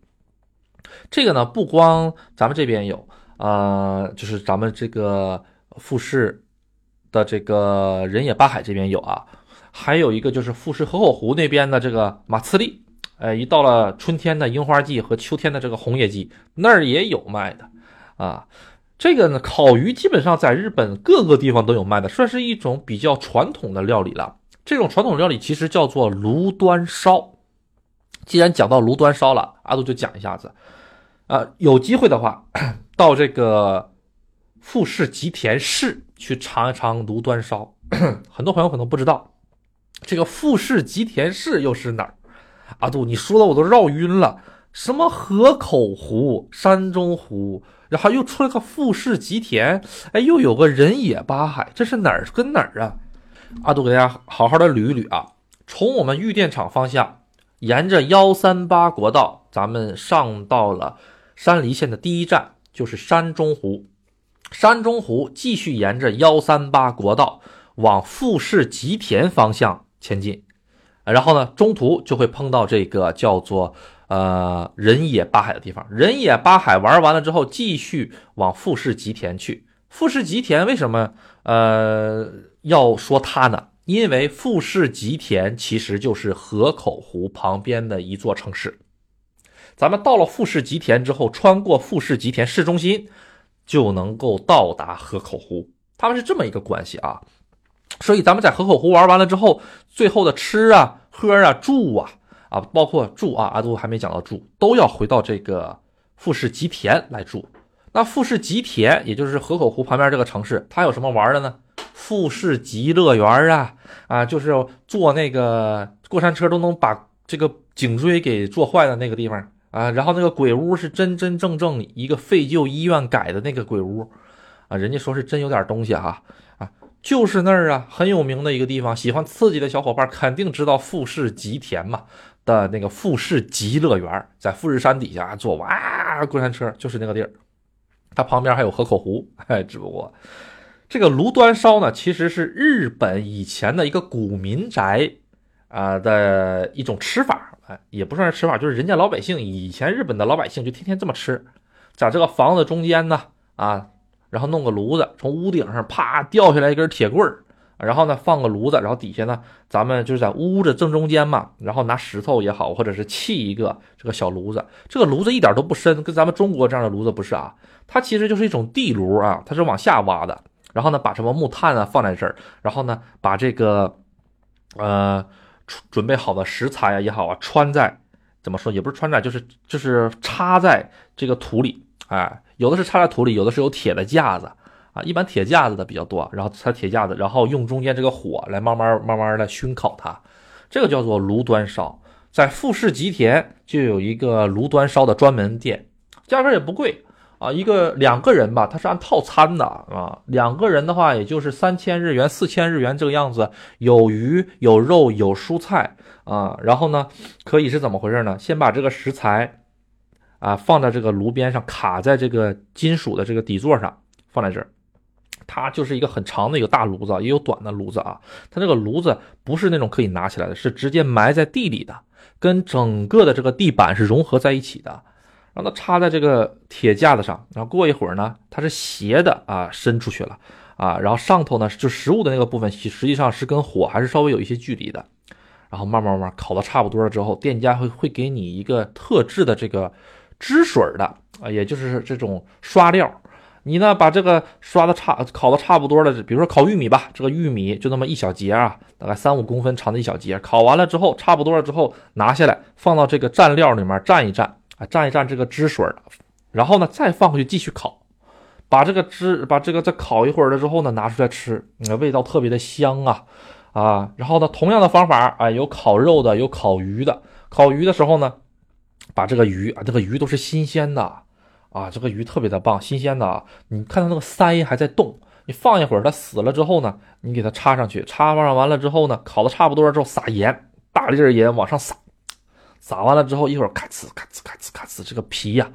这个呢，不光咱们这边有啊，就是咱们这个富士的这个人野八海这边有啊，还有一个就是富士河口湖那边的这个马刺利。哎，一到了春天的樱花季和秋天的这个红叶季，那儿也有卖的，啊，这个呢，烤鱼基本上在日本各个地方都有卖的，算是一种比较传统的料理了。这种传统料理其实叫做炉端烧。既然讲到炉端烧了，阿杜就讲一下子，啊，有机会的话，(clears throat) 到这个富士吉田市去尝一尝炉端烧。(clears throat) 很多朋友可能不知道，这个富士吉田市又是哪儿？阿杜，你说的我都绕晕了。什么河口湖、山中湖，然后又出了个富士吉田，哎，又有个人野八海，这是哪儿跟哪儿啊？阿杜给大家好好的捋一捋啊。从我们玉电厂方向，沿着幺三八国道，咱们上到了山梨县的第一站，就是山中湖。山中湖继续沿着幺三八国道往富士吉田方向前进。然后呢，中途就会碰到这个叫做呃人野八海的地方。人野八海玩完了之后，继续往富士吉田去。富士吉田为什么呃要说它呢？因为富士吉田其实就是河口湖旁边的一座城市。咱们到了富士吉田之后，穿过富士吉田市中心，就能够到达河口湖。他们是这么一个关系啊。所以咱们在河口湖玩完了之后，最后的吃啊、喝啊、住啊，啊，包括住啊，阿杜还没讲到住，都要回到这个富士吉田来住。那富士吉田，也就是河口湖旁边这个城市，它有什么玩的呢？富士吉乐园啊，啊，就是坐那个过山车都能把这个颈椎给坐坏的那个地方啊，然后那个鬼屋是真真正正一个废旧医院改的那个鬼屋啊，人家说是真有点东西哈啊，就是那儿啊，很有名的一个地方，喜欢刺激的小伙伴肯定知道富士吉田嘛的那个富士吉乐园，在富士山底下坐哇过山车，就是那个地儿，它旁边还有河口湖，哎，只不过这个炉端烧呢，其实是日本以前的一个古民宅啊的一种吃法。哎也不算是吃法，就是人家老百姓以前日本的老百姓就天天这么吃，在这个房子中间呢，啊，然后弄个炉子，从屋顶上啪掉下来一根铁棍儿，然后呢放个炉子，然后底下呢咱们就是在屋子正中间嘛，然后拿石头也好，或者是砌一个这个小炉子，这个炉子一点都不深，跟咱们中国这样的炉子不是啊，它其实就是一种地炉啊，它是往下挖的，然后呢把什么木炭啊放在这儿，然后呢把这个，呃。准备好的食材啊也好啊，穿在怎么说也不是穿在，就是就是插在这个土里，哎，有的是插在土里，有的是有铁的架子啊，一般铁架子的比较多，然后插铁架子，然后用中间这个火来慢慢慢慢的熏烤它，这个叫做炉端烧，在富士吉田就有一个炉端烧的专门店，价格也不贵。啊，一个两个人吧，它是按套餐的啊。两个人的话，也就是三千日元、四千日元这个样子，有鱼、有肉、有蔬菜啊。然后呢，可以是怎么回事呢？先把这个食材啊放在这个炉边上，卡在这个金属的这个底座上，放在这儿。它就是一个很长的一个大炉子，也有短的炉子啊。它这个炉子不是那种可以拿起来的，是直接埋在地里的，跟整个的这个地板是融合在一起的。让它插在这个铁架子上，然后过一会儿呢，它是斜的啊，伸出去了啊，然后上头呢就食物的那个部分，实际上是跟火还是稍微有一些距离的，然后慢慢慢慢烤的差不多了之后，店家会会给你一个特制的这个汁水的啊，也就是这种刷料，你呢把这个刷的差烤的差不多了，比如说烤玉米吧，这个玉米就那么一小节啊，大概三五公分长的一小节，烤完了之后差不多了之后，拿下来放到这个蘸料里面蘸一蘸。蘸一蘸这个汁水然后呢再放回去继续烤，把这个汁把这个再烤一会儿了之后呢拿出来吃，那味道特别的香啊啊！然后呢同样的方法啊，有烤肉的，有烤鱼的。烤鱼的时候呢，把这个鱼啊，这个鱼都是新鲜的啊，这个鱼特别的棒，新鲜的啊。你看它那个鳃还在动，你放一会儿它死了之后呢，你给它插上去，插上完了之后呢，烤的差不多了之后撒盐，大粒儿盐往上撒。撒完了之后，一会儿咔呲咔呲咔呲咔呲，这个皮呀，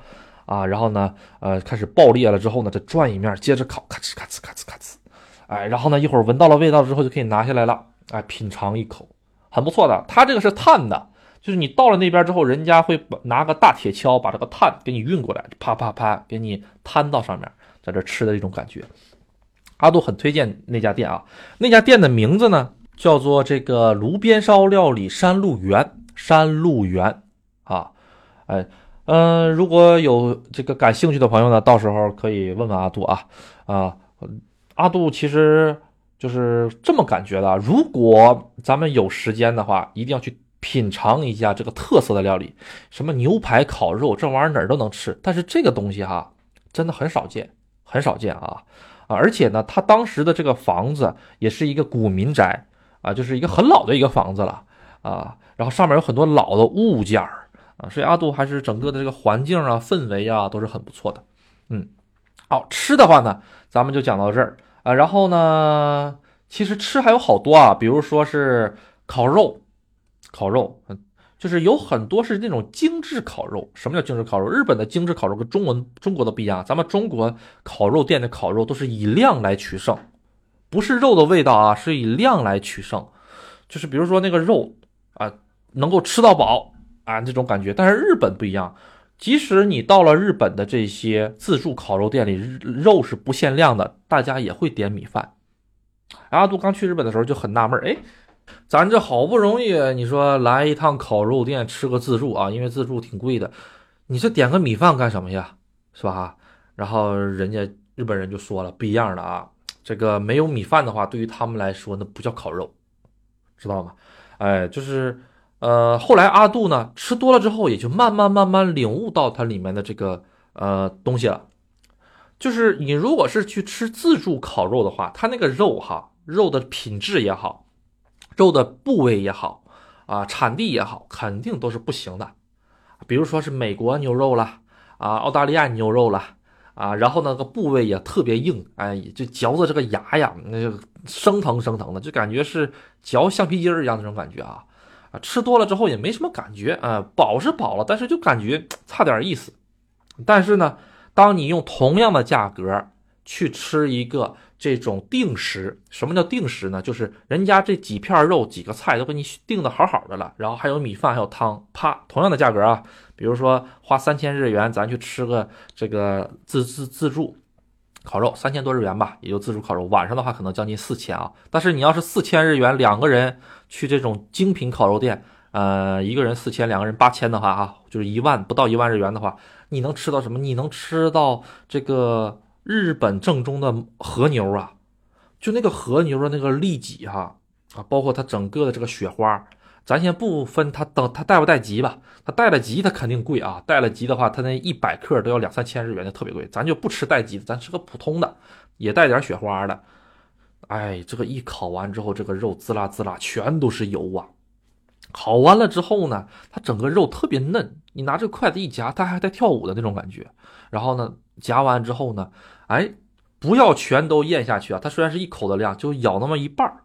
啊，然后呢，呃，开始爆裂了之后呢，再转一面，接着烤，咔哧咔呲咔呲咔呲，哎，然后呢，一会儿闻到了味道之后，就可以拿下来了，哎，品尝一口，很不错的。它这个是碳的，就是你到了那边之后，人家会拿个大铁锹把这个碳给你运过来，啪啪啪，给你摊到上面，在这吃的一种感觉。阿杜很推荐那家店啊，那家店的名字呢叫做这个炉边烧料理山路园。山路园啊，哎，嗯，如果有这个感兴趣的朋友呢，到时候可以问问阿杜啊啊，阿杜其实就是这么感觉的。如果咱们有时间的话，一定要去品尝一下这个特色的料理，什么牛排、烤肉，这玩意儿哪儿都能吃，但是这个东西哈，真的很少见，很少见啊啊！而且呢，他当时的这个房子也是一个古民宅啊，就是一个很老的一个房子了啊。然后上面有很多老的物件儿啊，所以阿杜还是整个的这个环境啊、氛围啊都是很不错的。嗯，好吃的话呢，咱们就讲到这儿啊。然后呢，其实吃还有好多啊，比如说是烤肉，烤肉，嗯，就是有很多是那种精致烤肉。什么叫精致烤肉？日本的精致烤肉跟中文中国的不一样，咱们中国烤肉店的烤肉都是以量来取胜，不是肉的味道啊，是以量来取胜。就是比如说那个肉啊。能够吃到饱啊，这种感觉。但是日本不一样，即使你到了日本的这些自助烤肉店里，肉是不限量的，大家也会点米饭。阿杜刚去日本的时候就很纳闷，哎，咱这好不容易你说来一趟烤肉店吃个自助啊，因为自助挺贵的，你这点个米饭干什么呀？是吧？然后人家日本人就说了，不一样的啊，这个没有米饭的话，对于他们来说那不叫烤肉，知道吗？哎，就是。呃，后来阿杜呢吃多了之后，也就慢慢慢慢领悟到它里面的这个呃东西了。就是你如果是去吃自助烤肉的话，它那个肉哈，肉的品质也好，肉的部位也好，啊，产地也好，肯定都是不行的，比如说是美国牛肉了啊，澳大利亚牛肉了啊，然后那个部位也特别硬，哎，就嚼着这个牙呀，那就生疼生疼的，就感觉是嚼橡皮筋儿一样那种感觉啊啊，吃多了之后也没什么感觉啊，饱是饱了，但是就感觉 (tsk) 差点意思。但是呢，当你用同样的价格去吃一个。这种定时，什么叫定时呢？就是人家这几片肉、几个菜都给你定的好好的了，然后还有米饭，还有汤，啪，同样的价格啊，比如说花三千日元，咱去吃个这个自自自助烤肉，三千多日元吧，也就自助烤肉。晚上的话可能将近四千啊。但是你要是四千日元，两个人去这种精品烤肉店，呃，一个人四千，两个人八千的话啊，就是一万不到一万日元的话，你能吃到什么？你能吃到这个。日本正宗的和牛啊，就那个和牛的那个利脊哈啊，包括它整个的这个雪花，咱先不分它等它带不带级吧，它带了级它肯定贵啊，带了级的话，它那一百克都要两三千日元，就特别贵。咱就不吃带级的，咱吃个普通的，也带点雪花的。哎，这个一烤完之后，这个肉滋啦滋啦，全都是油啊。烤完了之后呢，它整个肉特别嫩，你拿这个筷子一夹，它还在跳舞的那种感觉。然后呢，夹完之后呢。哎，不要全都咽下去啊！它虽然是一口的量，就咬那么一半，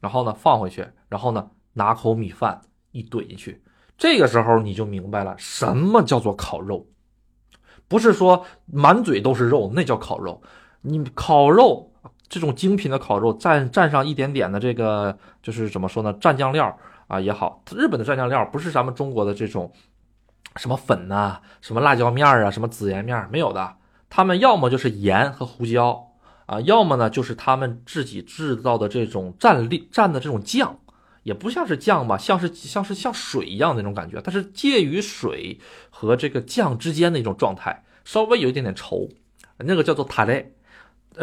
然后呢放回去，然后呢拿口米饭一怼进去。这个时候你就明白了，什么叫做烤肉？不是说满嘴都是肉，那叫烤肉。你烤肉这种精品的烤肉，蘸蘸上一点点的这个，就是怎么说呢？蘸酱料啊也好，日本的蘸酱料不是咱们中国的这种什么粉呐、什么辣椒面啊、什么孜然面没有的。他们要么就是盐和胡椒啊，要么呢就是他们自己制造的这种蘸料蘸的这种酱，也不像是酱吧，像是像是像水一样那种感觉，它是介于水和这个酱之间的一种状态，稍微有一点点稠，那个叫做塔雷。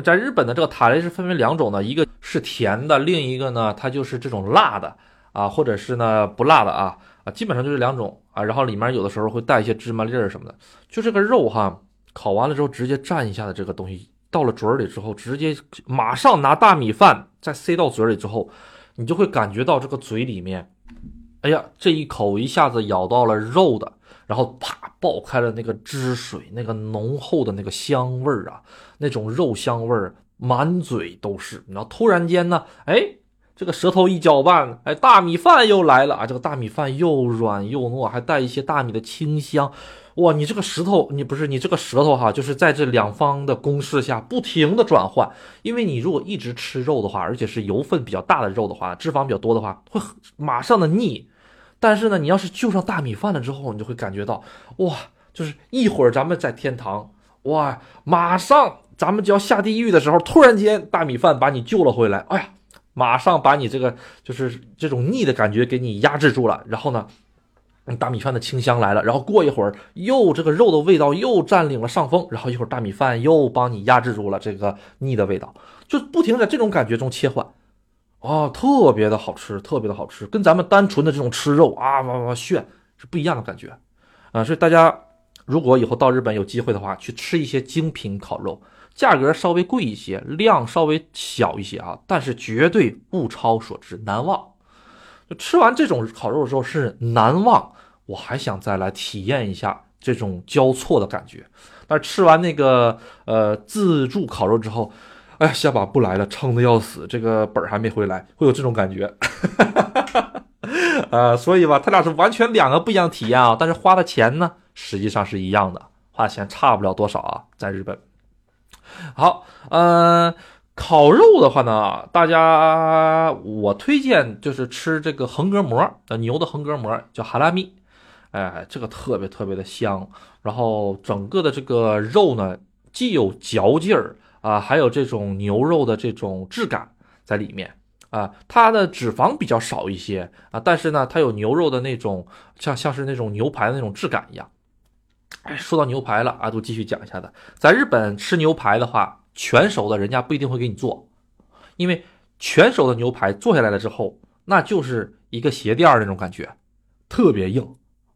在日本的这个塔雷是分为两种的，一个是甜的，另一个呢它就是这种辣的啊，或者是呢不辣的啊啊，基本上就是两种啊，然后里面有的时候会带一些芝麻粒儿什么的，就这个肉哈。烤完了之后，直接蘸一下的这个东西到了嘴里之后，直接马上拿大米饭再塞到嘴里之后，你就会感觉到这个嘴里面，哎呀，这一口一下子咬到了肉的，然后啪爆开了那个汁水，那个浓厚的那个香味儿啊，那种肉香味儿满嘴都是。然后突然间呢，哎，这个舌头一搅拌，哎，大米饭又来了啊，这个大米饭又软又糯，还带一些大米的清香。哇，你这个石头，你不是你这个舌头哈，就是在这两方的攻势下不停的转换。因为你如果一直吃肉的话，而且是油分比较大的肉的话，脂肪比较多的话，会马上的腻。但是呢，你要是就上大米饭了之后，你就会感觉到，哇，就是一会儿咱们在天堂，哇，马上咱们就要下地狱的时候，突然间大米饭把你救了回来，哎呀，马上把你这个就是这种腻的感觉给你压制住了，然后呢。大米饭的清香来了，然后过一会儿又这个肉的味道又占领了上风，然后一会儿大米饭又帮你压制住了这个腻的味道，就不停在这种感觉中切换，啊，特别的好吃，特别的好吃，跟咱们单纯的这种吃肉啊哇哇炫是不一样的感觉，啊，所以大家如果以后到日本有机会的话，去吃一些精品烤肉，价格稍微贵一些，量稍微小一些啊，但是绝对物超所值，难忘。就吃完这种烤肉的时候是难忘。我还想再来体验一下这种交错的感觉，但是吃完那个呃自助烤肉之后，哎呀下把不来了，撑的要死，这个本儿还没回来，会有这种感觉，(laughs) 呃，所以吧，他俩是完全两个不一样的体验啊，但是花的钱呢，实际上是一样的，花钱差不了多少啊，在日本。好，呃，烤肉的话呢，大家我推荐就是吃这个横膈膜，呃，牛的横膈膜叫哈拉米。哎，这个特别特别的香，然后整个的这个肉呢，既有嚼劲儿啊，还有这种牛肉的这种质感在里面啊。它的脂肪比较少一些啊，但是呢，它有牛肉的那种像像是那种牛排的那种质感一样。哎，说到牛排了，阿杜继续讲一下的，在日本吃牛排的话，全熟的人家不一定会给你做，因为全熟的牛排做下来了之后，那就是一个鞋垫儿那种感觉，特别硬。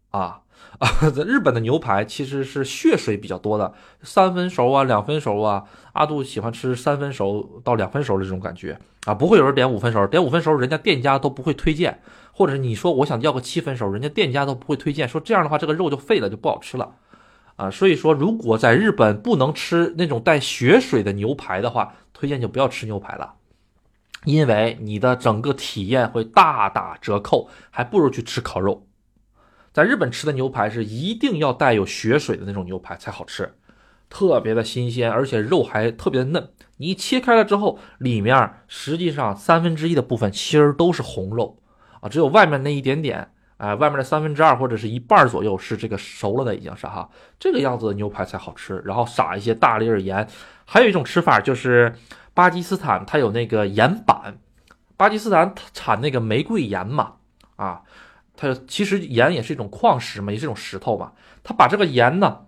啊啊，(laughs) 日本的牛排其实是血水比较多的，三分熟啊，两分熟啊。阿杜喜欢吃三分熟到两分熟的这种感觉啊，不会有人点五分熟，点五分熟人家店家都不会推荐，或。或者是你说我想要个七分熟，人家店家都不会推荐，说这样的话这个肉就废了，就不好吃了，啊，所以说如果在日本不能吃那种带血水的牛排的话，推荐就不要吃牛排了，因为你的整个体验会大打折扣，还不如去吃烤肉。在日本吃的牛排是一定要带有血水的那种牛排才好吃，特别的新鲜，而且肉还特别的嫩。你一切开了之后，里面实际上三分之一的部分其实都是红肉啊，只有外面那一点点，哎，外面的三分之二或者是一半左右是这个熟了的，已经是哈，这个样子的牛排才好吃。然后撒一些大粒儿盐，还有一种吃法就是巴基斯坦它有那个盐板，巴基斯坦产那个玫瑰盐嘛，啊。它其实盐也是一种矿石嘛，也是一种石头嘛。它把这个盐呢，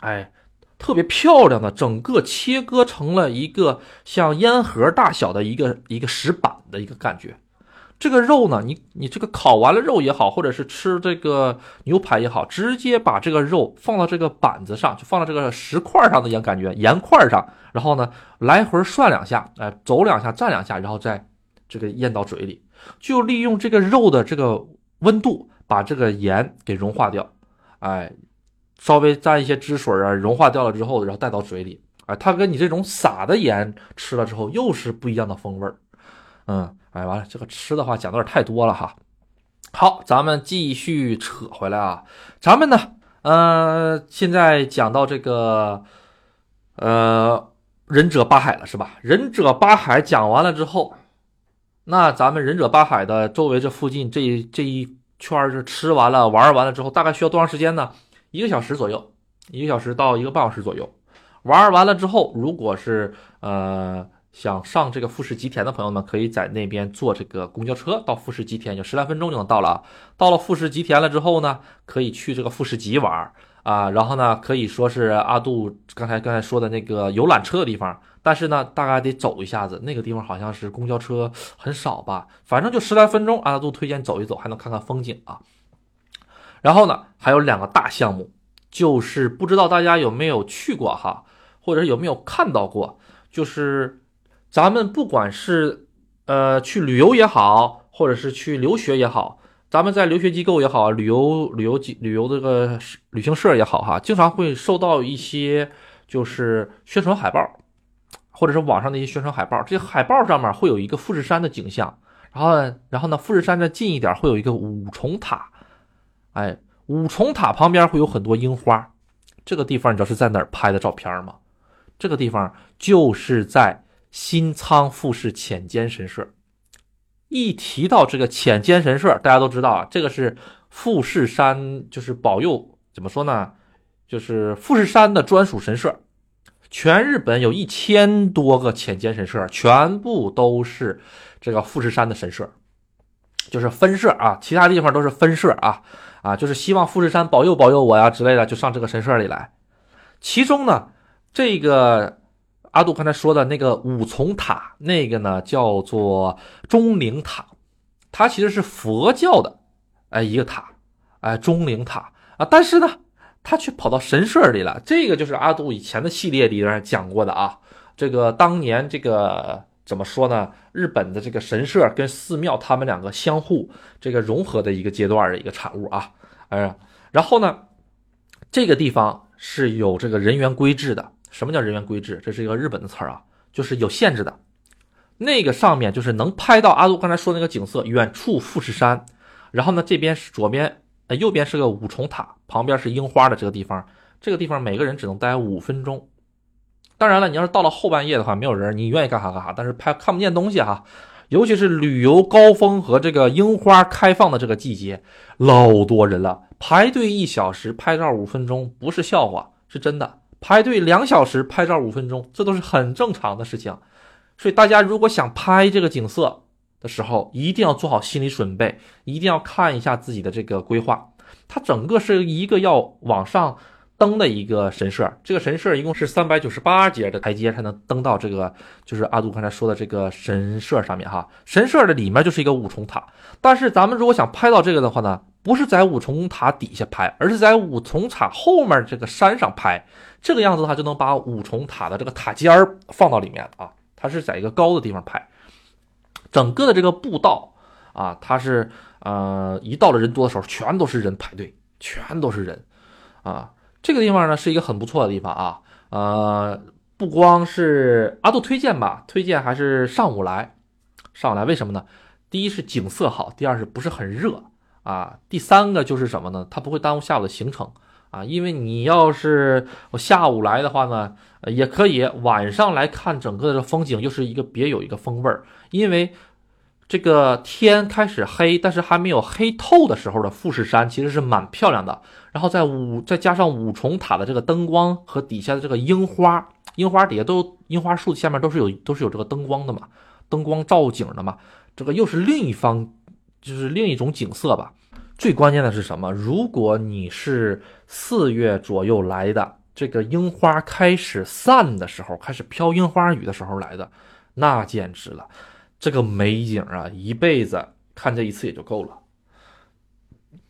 哎，特别漂亮的整个切割成了一个像烟盒大小的一个一个石板的一个感觉。这个肉呢，你你这个烤完了肉也好，或者是吃这个牛排也好，直接把这个肉放到这个板子上，就放到这个石块上的盐感觉盐块上，然后呢来回涮两下，哎，走两下，蘸两下，然后再这个咽到嘴里，就利用这个肉的这个。温度把这个盐给融化掉，哎，稍微沾一些汁水啊，融化掉了之后，然后带到嘴里，哎，它跟你这种撒的盐吃了之后又是不一样的风味儿，嗯，哎，完了，这个吃的话讲的有点太多了哈。好，咱们继续扯回来啊，咱们呢，呃，现在讲到这个，呃，忍者八海了是吧？忍者八海讲完了之后。那咱们忍者八海的周围这附近这这一圈是吃完了玩完了之后，大概需要多长时间呢？一个小时左右，一个小时到一个半小时左右。玩完了之后，如果是呃想上这个富士吉田的朋友们，可以在那边坐这个公交车到富士吉田，就十来分钟就能到了。到了富士吉田了之后呢，可以去这个富士吉玩啊，然后呢可以说是阿杜刚才刚才说的那个游览车的地方。但是呢，大概得走一下子，那个地方好像是公交车很少吧，反正就十来分钟，阿杜推荐走一走，还能看看风景啊。然后呢，还有两个大项目，就是不知道大家有没有去过哈，或者有没有看到过，就是咱们不管是呃去旅游也好，或者是去留学也好，咱们在留学机构也好，旅游旅游机旅游这个旅行社也好哈，经常会收到一些就是宣传海报。或者是网上的一些宣传海报，这些海报上面会有一个富士山的景象，然后，然后呢，富士山再近一点会有一个五重塔，哎，五重塔旁边会有很多樱花，这个地方你知道是在哪儿拍的照片吗？这个地方就是在新仓富士浅间神社。一提到这个浅间神社，大家都知道啊，这个是富士山就是保佑，怎么说呢？就是富士山的专属神社。全日本有一千多个浅间神社，全部都是这个富士山的神社，就是分社啊，其他地方都是分社啊啊，就是希望富士山保佑保佑我呀之类的，就上这个神社里来。其中呢，这个阿杜刚才说的那个五重塔，那个呢叫做钟灵塔，它其实是佛教的哎一个塔哎钟灵塔啊，但是呢。他却跑到神社里了，这个就是阿杜以前的系列里边讲过的啊。这个当年这个怎么说呢？日本的这个神社跟寺庙，他们两个相互这个融合的一个阶段的一个产物啊。哎，然后呢，这个地方是有这个人员规制的。什么叫人员规制？这是一个日本的词儿啊，就是有限制的。那个上面就是能拍到阿杜刚才说那个景色，远处富士山，然后呢这边是左边呃。右边是个五重塔，旁边是樱花的这个地方。这个地方每个人只能待五分钟。当然了，你要是到了后半夜的话，没有人，你愿意干啥干啥。但是拍看不见东西哈，尤其是旅游高峰和这个樱花开放的这个季节，老多人了，排队一小时拍照五分钟不是笑话，是真的。排队两小时拍照五分钟，这都是很正常的事情。所以大家如果想拍这个景色，的时候一定要做好心理准备，一定要看一下自己的这个规划。它整个是一个要往上登的一个神社，这个神社一共是三百九十八节的台阶才能登到这个，就是阿杜刚才说的这个神社上面哈。神社的里面就是一个五重塔，但是咱们如果想拍到这个的话呢，不是在五重塔底下拍，而是在五重塔后面这个山上拍，这个样子的话就能把五重塔的这个塔尖儿放到里面啊。它是在一个高的地方拍。整个的这个步道啊，它是呃一到了人多的时候，全都是人排队，全都是人啊。这个地方呢是一个很不错的地方啊，呃，不光是阿杜推荐吧，推荐还是上午来，上午来为什么呢？第一是景色好，第二是不是很热啊？第三个就是什么呢？它不会耽误下午的行程啊，因为你要是我下午来的话呢，也可以晚上来看整个的风景，又是一个别有一个风味儿，因为。这个天开始黑，但是还没有黑透的时候的富士山其实是蛮漂亮的。然后在五再加上五重塔的这个灯光和底下的这个樱花，樱花底下都樱花树下面都是有都是有这个灯光的嘛，灯光照景的嘛，这个又是另一方，就是另一种景色吧。最关键的是什么？如果你是四月左右来的，这个樱花开始散的时候，开始飘樱花雨的时候来的，那简直了。这个美景啊，一辈子看这一次也就够了。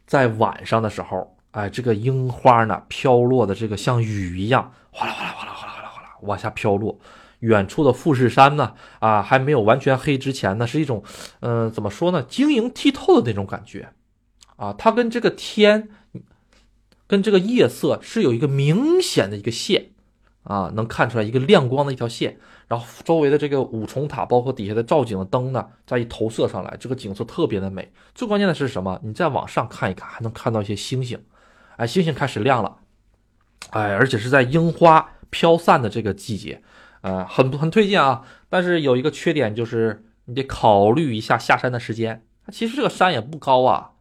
在晚上的时候，哎，这个樱花呢飘落的这个像雨一样，哗啦哗啦哗啦哗啦哗啦哗啦往下飘落。远处的富士山呢，啊，还没有完全黑之前呢，是一种，嗯，怎么说呢，晶莹剔透的那种感觉，啊，它跟这个天，跟这个夜色是有一个明显的一个线，啊，能看出来一个亮光的一条线。然后周围的这个五重塔，包括底下的照景的灯呢，再一投射上来，这个景色特别的美。最关键的是什么？你再往上看一看，还能看到一些星星，哎，星星开始亮了，哎，而且是在樱花飘散的这个季节，呃，很很推荐啊。但是有一个缺点就是你得考虑一下下山的时间。其实这个山也不高啊，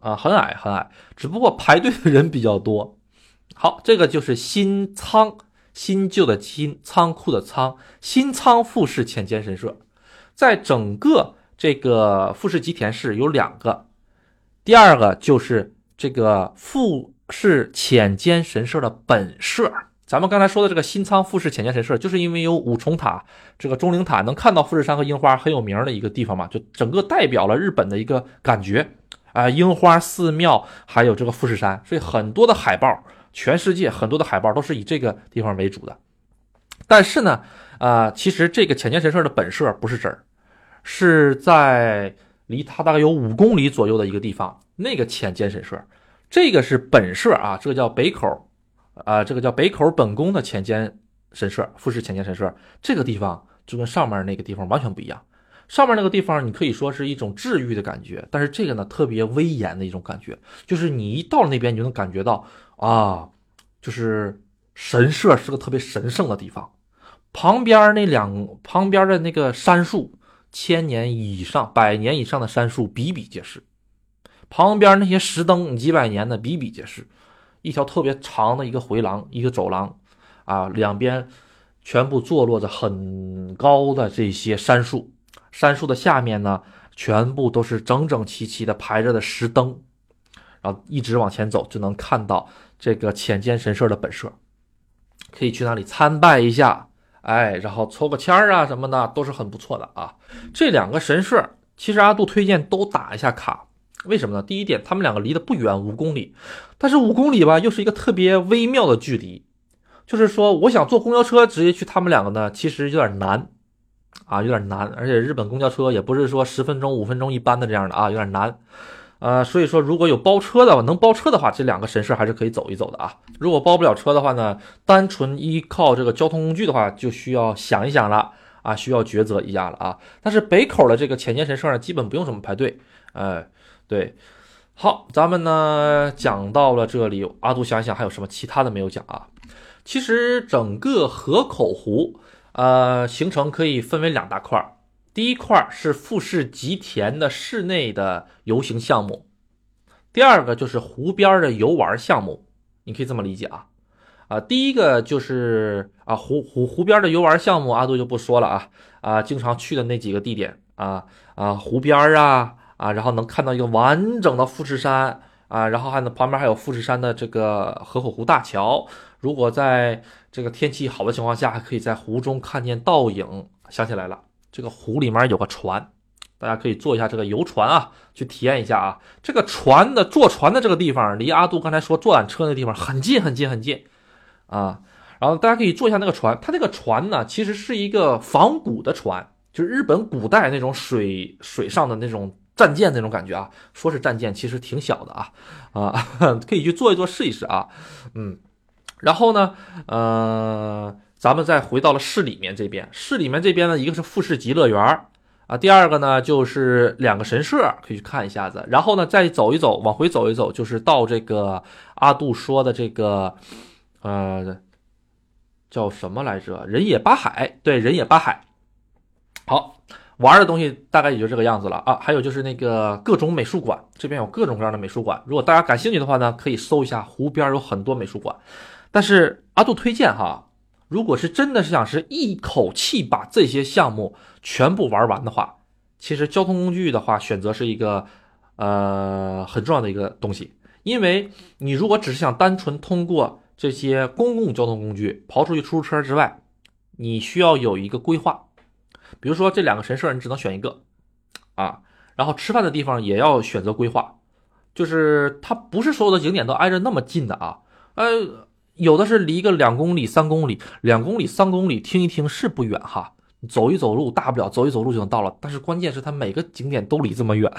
啊，很矮很矮，只不过排队的人比较多。好，这个就是新仓。新旧的新仓库的仓，新仓富士浅间神社，在整个这个富士吉田市有两个，第二个就是这个富士浅间神社的本社。咱们刚才说的这个新仓富士浅间神社，就是因为有五重塔，这个钟灵塔能看到富士山和樱花，很有名的一个地方嘛，就整个代表了日本的一个感觉啊，樱花、寺庙，还有这个富士山，所以很多的海报。全世界很多的海报都是以这个地方为主的，但是呢，啊，其实这个浅间神社的本社不是这儿，是在离它大概有五公里左右的一个地方。那个浅间神社，这个是本社啊，这个叫北口，啊，这个叫北口本宫的浅间神社，富士浅间神社，这个地方就跟上面那个地方完全不一样。上面那个地方你可以说是一种治愈的感觉，但是这个呢特别威严的一种感觉，就是你一到那边，你就能感觉到。啊，就是神社是个特别神圣的地方，旁边那两旁边的那个杉树，千年以上、百年以上的杉树比比皆是，旁边那些石灯几百年的比比皆是，一条特别长的一个回廊，一个走廊，啊，两边全部坐落着很高的这些杉树，杉树的下面呢，全部都是整整齐齐的排着的石灯，然后一直往前走就能看到。这个浅间神社的本社，可以去那里参拜一下，哎，然后抽个签儿啊什么的，都是很不错的啊。这两个神社，其实阿杜推荐都打一下卡，为什么呢？第一点，他们两个离得不远，五公里，但是五公里吧，又是一个特别微妙的距离，就是说，我想坐公交车直接去他们两个呢，其实有点难啊，有点难，而且日本公交车也不是说十分钟、五分钟一班的这样的啊，有点难。呃，所以说如果有包车的，能包车的话，这两个神社还是可以走一走的啊。如果包不了车的话呢，单纯依靠这个交通工具的话，就需要想一想了啊，需要抉择一下了啊。但是北口的这个浅间神社呢，基本不用什么排队。哎，对，好，咱们呢讲到了这里，阿杜想一想还有什么其他的没有讲啊？其实整个河口湖，呃，行程可以分为两大块儿。第一块是富士吉田的室内的游行项目，第二个就是湖边的游玩项目，你可以这么理解啊，啊，第一个就是啊湖湖湖边的游玩项目，阿杜就不说了啊啊，经常去的那几个地点啊啊湖边啊啊，然后能看到一个完整的富士山啊，然后还能旁边还有富士山的这个河口湖大桥，如果在这个天气好的情况下，还可以在湖中看见倒影，想起来了。这个湖里面有个船，大家可以坐一下这个游船啊，去体验一下啊。这个船的坐船的这个地方，离阿杜刚才说坐缆车那地方很近很近很近啊。然后大家可以坐一下那个船，它那个船呢，其实是一个仿古的船，就是日本古代那种水水上的那种战舰那种感觉啊，说是战舰，其实挺小的啊啊，可以去坐一坐试一试啊，嗯，然后呢，呃，咱们再回到了市里面这边，市里面这边呢，一个是富士极乐园啊，第二个呢就是两个神社可以去看一下子，然后呢再走一走，往回走一走，就是到这个阿杜说的这个呃叫什么来着？人野八海，对，人野八海，好。玩的东西大概也就这个样子了啊，还有就是那个各种美术馆，这边有各种各样的美术馆。如果大家感兴趣的话呢，可以搜一下湖边有很多美术馆。但是阿杜推荐哈，如果是真的是想是一口气把这些项目全部玩完的话，其实交通工具的话选择是一个呃很重要的一个东西，因为你如果只是想单纯通过这些公共交通工具刨出去出租车之外，你需要有一个规划。比如说这两个神社，你只能选一个，啊，然后吃饭的地方也要选择规划，就是它不是所有的景点都挨着那么近的啊，呃，有的是离个两公里、三公里，两公里、三公里，听一听是不远哈，走一走路大不了走一走路就能到了，但是关键是它每个景点都离这么远，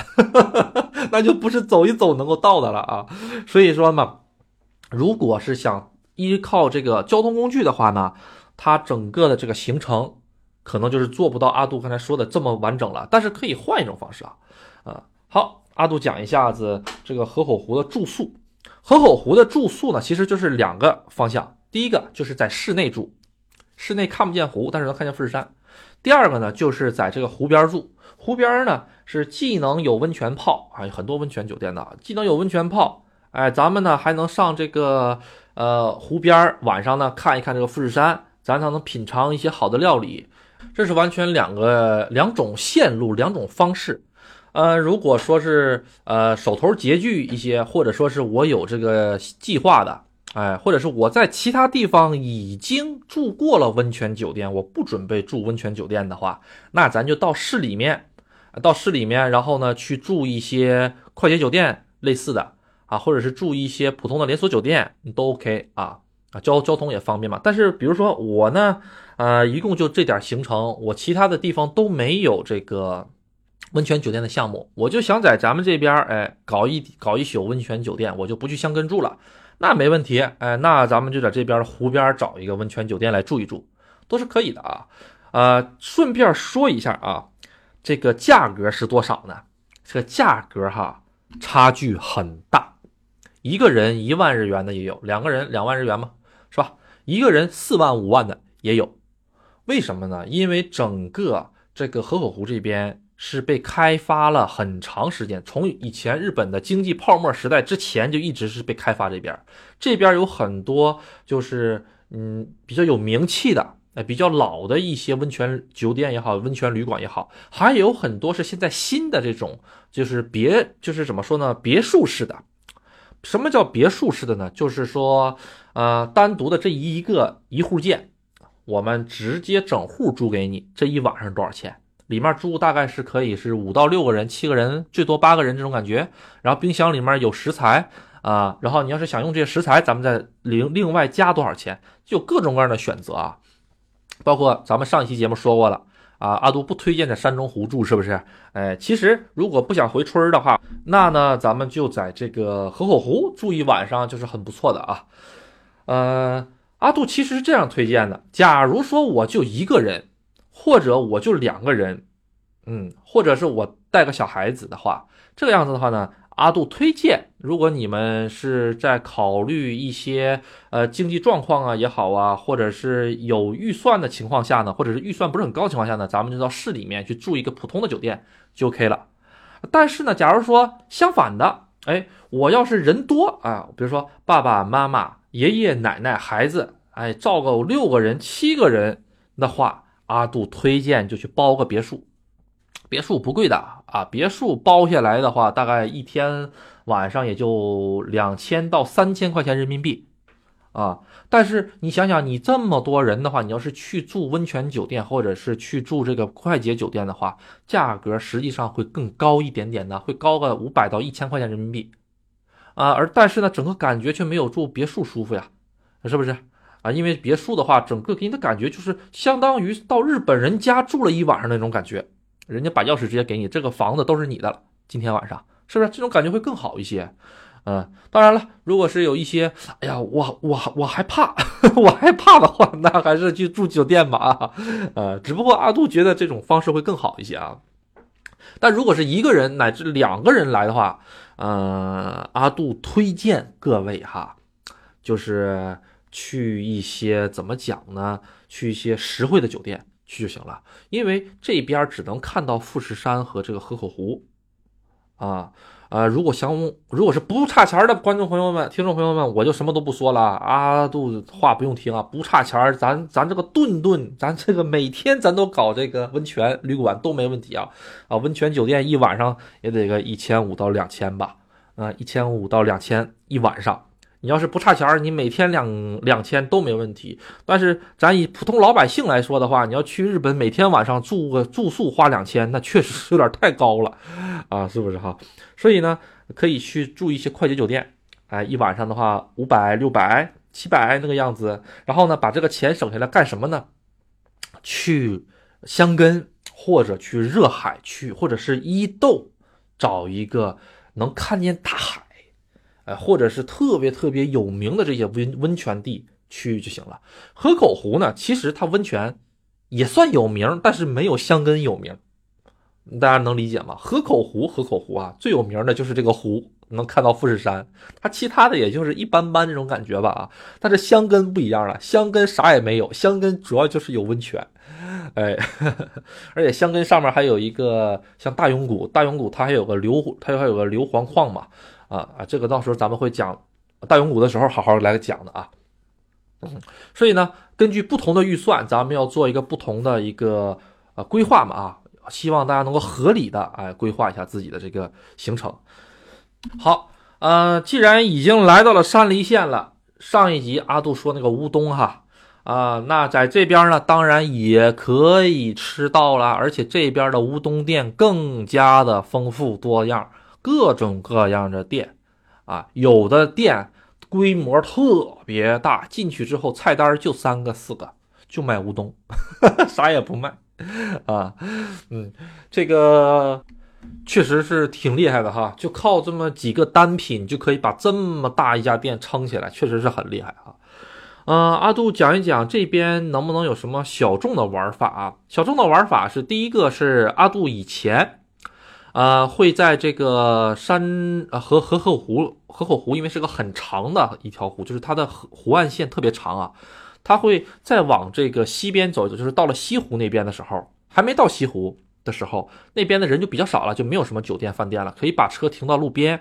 (laughs) 那就不是走一走能够到的了啊，所以说嘛，如果是想依靠这个交通工具的话呢，它整个的这个行程。可能就是做不到阿杜刚才说的这么完整了，但是可以换一种方式啊，啊，好，阿杜讲一下子这个河口湖的住宿。河口湖的住宿呢，其实就是两个方向，第一个就是在室内住，室内看不见湖，但是能看见富士山；第二个呢，就是在这个湖边住，湖边呢是既能有温泉泡啊，很多温泉酒店的，既能有温泉泡，哎，咱们呢还能上这个呃湖边晚上呢看一看这个富士山，咱才能品尝一些好的料理。这是完全两个两种线路，两种方式。呃，如果说是呃手头拮据一些，或者说是我有这个计划的，哎，或者是我在其他地方已经住过了温泉酒店，我不准备住温泉酒店的话，那咱就到市里面，到市里面，然后呢去住一些快捷酒店类似的啊，或者是住一些普通的连锁酒店都 OK 啊。啊，交交通也方便嘛。但是比如说我呢，呃，一共就这点行程，我其他的地方都没有这个温泉酒店的项目，我就想在咱们这边，哎，搞一搞一宿温泉酒店，我就不去香根住了，那没问题，哎，那咱们就在这边湖边找一个温泉酒店来住一住，都是可以的啊。呃，顺便说一下啊，这个价格是多少呢？这个价格哈，差距很大，一个人一万日元的也有，两个人两万日元嘛？是吧？一个人四万五万的也有，为什么呢？因为整个这个河口湖这边是被开发了很长时间，从以前日本的经济泡沫时代之前就一直是被开发这边。这边有很多就是嗯比较有名气的，哎比较老的一些温泉酒店也好，温泉旅馆也好，还有很多是现在新的这种就是别就是怎么说呢？别墅式的。什么叫别墅式的呢？就是说。呃，单独的这一个一户建，我们直接整户租给你，这一晚上多少钱？里面住大概是可以是五到六个人、七个人，最多八个人这种感觉。然后冰箱里面有食材啊，然后你要是想用这些食材，咱们再另另外加多少钱？就各种各样的选择啊，包括咱们上一期节目说过了啊，阿杜不推荐在山中湖住，是不是？哎，其实如果不想回村的话，那呢，咱们就在这个河口湖住一晚上，就是很不错的啊。呃，阿杜其实是这样推荐的：假如说我就一个人，或者我就两个人，嗯，或者是我带个小孩子的话，这个样子的话呢，阿杜推荐，如果你们是在考虑一些呃经济状况啊也好啊，或者是有预算的情况下呢，或者是预算不是很高的情况下呢，咱们就到市里面去住一个普通的酒店就 OK 了。但是呢，假如说相反的，哎，我要是人多啊，比如说爸爸妈妈。爷爷奶奶、孩子，哎，照个六个人、七个人的话，阿杜推荐就去包个别墅。别墅不贵的啊，别墅包下来的话，大概一天晚上也就两千到三千块钱人民币啊。但是你想想，你这么多人的话，你要是去住温泉酒店或者是去住这个快捷酒店的话，价格实际上会更高一点点的，会高个五百到一千块钱人民币。啊，而但是呢，整个感觉却没有住别墅舒服呀，是不是啊？因为别墅的话，整个给你的感觉就是相当于到日本人家住了一晚上那种感觉，人家把钥匙直接给你，这个房子都是你的了今天晚上是不是这种感觉会更好一些？嗯，当然了，如果是有一些，哎呀，我我我害怕，(laughs) 我害怕的话，那还是去住酒店吧啊。呃，只不过阿杜觉得这种方式会更好一些啊。但如果是一个人乃至两个人来的话，呃，阿杜推荐各位哈，就是去一些怎么讲呢？去一些实惠的酒店去就行了，因为这边只能看到富士山和这个河口湖啊。啊，如果想如果是不差钱的观众朋友们、听众朋友们，我就什么都不说了。阿杜话不用听啊，不差钱咱咱这个顿顿，咱这个每天咱都搞这个温泉旅馆都没问题啊啊！温泉酒店一晚上也得个一千五到两千吧，啊，一千五到两千一晚上。你要是不差钱儿，你每天两两千都没问题。但是咱以普通老百姓来说的话，你要去日本，每天晚上住个住宿花两千，那确实是有点太高了啊，是不是哈？所以呢，可以去住一些快捷酒店，哎，一晚上的话五百、六百、七百那个样子。然后呢，把这个钱省下来干什么呢？去香根或者去热海去，或者是伊豆，找一个能看见大海。哎，或者是特别特别有名的这些温温泉地区域就行了。河口湖呢，其实它温泉也算有名，但是没有香根有名。大家能理解吗？河口湖，河口湖啊，最有名的就是这个湖，能看到富士山。它其他的也就是一般般这种感觉吧啊。但是香根不一样了，香根啥也没有，香根主要就是有温泉。哎，(laughs) 而且香根上面还有一个像大永谷，大永谷它还有个硫，它还有个硫磺矿嘛。啊啊，这个到时候咱们会讲大永谷的时候好好来讲的啊。嗯，所以呢，根据不同的预算，咱们要做一个不同的一个呃规划嘛啊，希望大家能够合理的哎规划一下自己的这个行程。好，呃，既然已经来到了山梨县了，上一集阿杜说那个乌冬哈啊，那在这边呢，当然也可以吃到了，而且这边的乌冬店更加的丰富多样。各种各样的店，啊，有的店规模特别大，进去之后菜单就三个四个，就卖乌冬，(laughs) 啥也不卖，啊，嗯，这个确实是挺厉害的哈，就靠这么几个单品就可以把这么大一家店撑起来，确实是很厉害哈。嗯，阿杜讲一讲这边能不能有什么小众的玩法啊？小众的玩法是第一个是阿杜以前。呃，会在这个山呃河河口湖河口湖，因为是个很长的一条湖，就是它的湖湖岸线特别长啊。它会再往这个西边走一走，就是到了西湖那边的时候，还没到西湖的时候，那边的人就比较少了，就没有什么酒店饭店了，可以把车停到路边，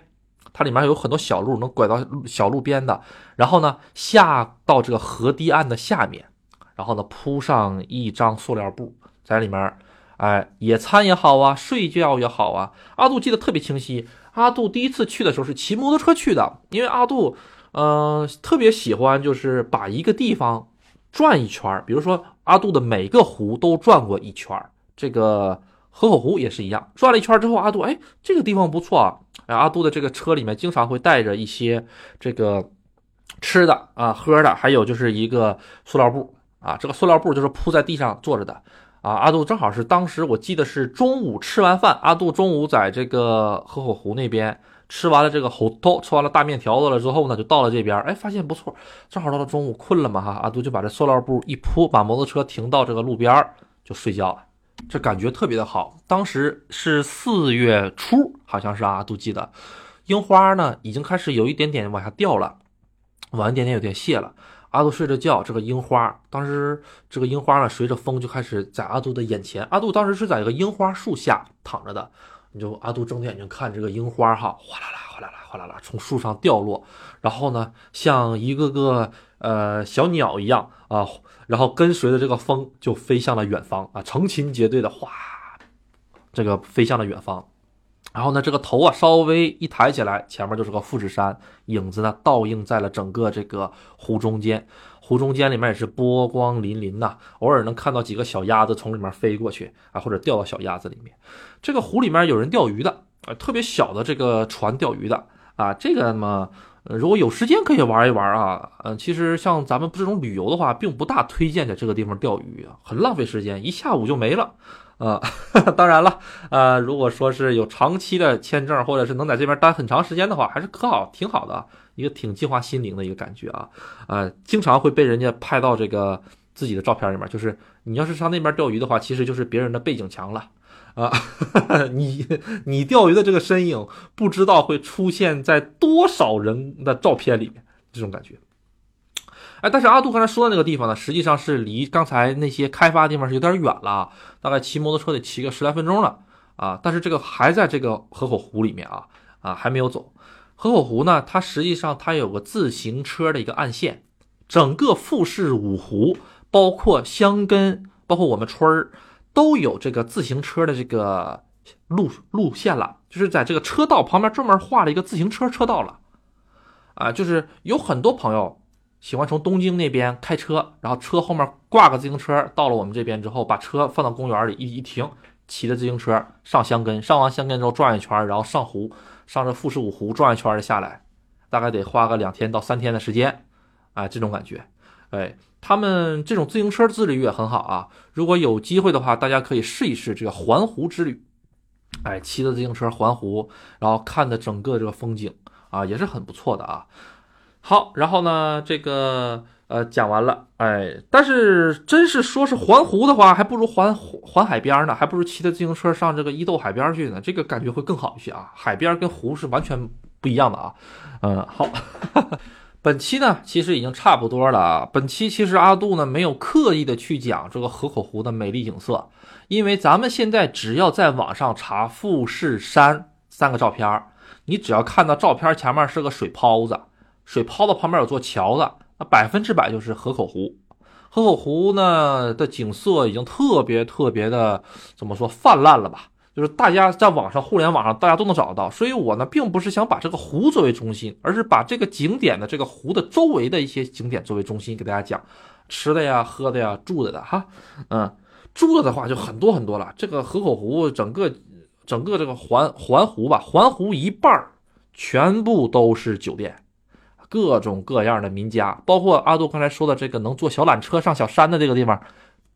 它里面有很多小路能拐到小路边的，然后呢下到这个河堤岸的下面，然后呢铺上一张塑料布在里面。哎，野餐也好啊，睡觉也好啊。阿杜记得特别清晰。阿杜第一次去的时候是骑摩托车去的，因为阿杜，呃，特别喜欢就是把一个地方转一圈比如说阿杜的每个湖都转过一圈这个河口湖也是一样，转了一圈之后，阿杜哎，这个地方不错啊。哎，阿杜的这个车里面经常会带着一些这个吃的啊、喝的，还有就是一个塑料布啊。这个塑料布就是铺在地上坐着的。啊，阿杜正好是当时我记得是中午吃完饭，阿杜中午在这个河口湖那边吃完了这个猴头，吃完了大面条子了之后呢，就到了这边，哎，发现不错，正好到了中午困了嘛哈，阿杜就把这塑料布一铺，把摩托车停到这个路边就睡觉了，这感觉特别的好。当时是四月初，好像是阿杜记得，樱花呢已经开始有一点点往下掉了，晚一点点有点谢了。阿杜睡着觉，这个樱花，当时这个樱花呢，随着风就开始在阿杜的眼前。阿杜当时是在一个樱花树下躺着的，你就阿杜睁着眼睛看这个樱花，哈，哗啦啦，哗啦啦，哗啦啦，从树上掉落，然后呢，像一个个呃小鸟一样啊，然后跟随着这个风就飞向了远方啊，成群结队的哗，这个飞向了远方。然后呢，这个头啊稍微一抬起来，前面就是个富士山，影子呢倒映在了整个这个湖中间。湖中间里面也是波光粼粼呐，偶尔能看到几个小鸭子从里面飞过去啊，或者掉到小鸭子里面。这个湖里面有人钓鱼的，啊，特别小的这个船钓鱼的啊，这个嘛，如果有时间可以玩一玩啊。呃，其实像咱们这种旅游的话，并不大推荐在这个地方钓鱼啊，很浪费时间，一下午就没了。啊呃，(laughs) 当然了，呃，如果说是有长期的签证，或者是能在这边待很长时间的话，还是可好，挺好的，一个挺净化心灵的一个感觉啊。呃，经常会被人家拍到这个自己的照片里面，就是你要是上那边钓鱼的话，其实就是别人的背景墙了啊。你你钓鱼的这个身影，不知道会出现在多少人的照片里面，这种感觉。哎，但是阿杜刚才说的那个地方呢，实际上是离刚才那些开发的地方是有点远了，大概骑摩托车得骑个十来分钟了啊。但是这个还在这个河口湖里面啊啊，还没有走。河口湖呢，它实际上它有个自行车的一个岸线，整个富士五湖，包括箱根，包括我们村儿，都有这个自行车的这个路路线了，就是在这个车道旁边专门画了一个自行车车道了啊，就是有很多朋友。喜欢从东京那边开车，然后车后面挂个自行车，到了我们这边之后，把车放到公园里一一停，骑着自行车上香根，上完香根之后转一圈，然后上湖，上这富士五湖转一圈就下来，大概得花个两天到三天的时间，啊，这种感觉，哎，他们这种自行车之旅也很好啊，如果有机会的话，大家可以试一试这个环湖之旅，哎，骑着自行车环湖，然后看的整个这个风景啊，也是很不错的啊。好，然后呢，这个呃讲完了，哎，但是真是说是环湖的话，还不如环环海边呢，还不如骑着自行车上这个伊豆海边去呢，这个感觉会更好一些啊。海边跟湖是完全不一样的啊。嗯，好，本期呢其实已经差不多了啊。本期其实阿杜呢没有刻意的去讲这个河口湖的美丽景色，因为咱们现在只要在网上查富士山三个照片，你只要看到照片前面是个水泡子。水泡子旁边有座桥子，那百分之百就是河口湖。河口湖呢的景色已经特别特别的怎么说泛滥了吧？就是大家在网上、互联网上大家都能找得到。所以我呢并不是想把这个湖作为中心，而是把这个景点的这个湖的周围的一些景点作为中心给大家讲吃的呀、喝的呀、住的的哈。嗯，住的的话就很多很多了。这个河口湖整个整个这个环环湖吧，环湖一半儿全部都是酒店。各种各样的民家，包括阿杜刚才说的这个能坐小缆车上小山的这个地方，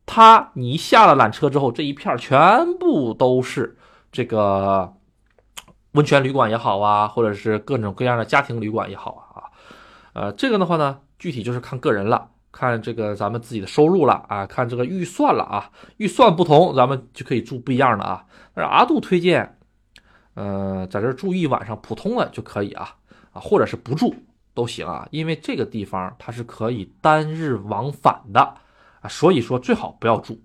它你下了缆车之后，这一片全部都是这个温泉旅馆也好啊，或者是各种各样的家庭旅馆也好啊，呃，这个的话呢，具体就是看个人了，看这个咱们自己的收入了啊，看这个预算了啊，预算不同，咱们就可以住不一样的啊。但是阿杜推荐，呃，在这住一晚上普通的就可以啊，啊，或者是不住。都行啊，因为这个地方它是可以单日往返的啊，所以说最好不要住，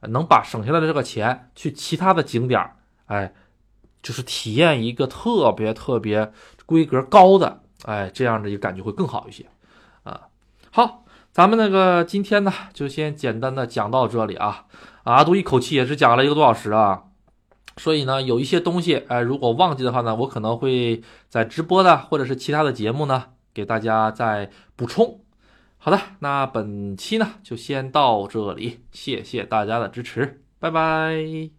能把省下来的这个钱去其他的景点哎，就是体验一个特别特别规格高的，哎，这样的一个感觉会更好一些啊。好，咱们那个今天呢，就先简单的讲到这里啊，阿杜一口气也是讲了一个多小时啊。所以呢，有一些东西，哎，如果忘记的话呢，我可能会在直播的或者是其他的节目呢。给大家再补充，好的，那本期呢就先到这里，谢谢大家的支持，拜拜。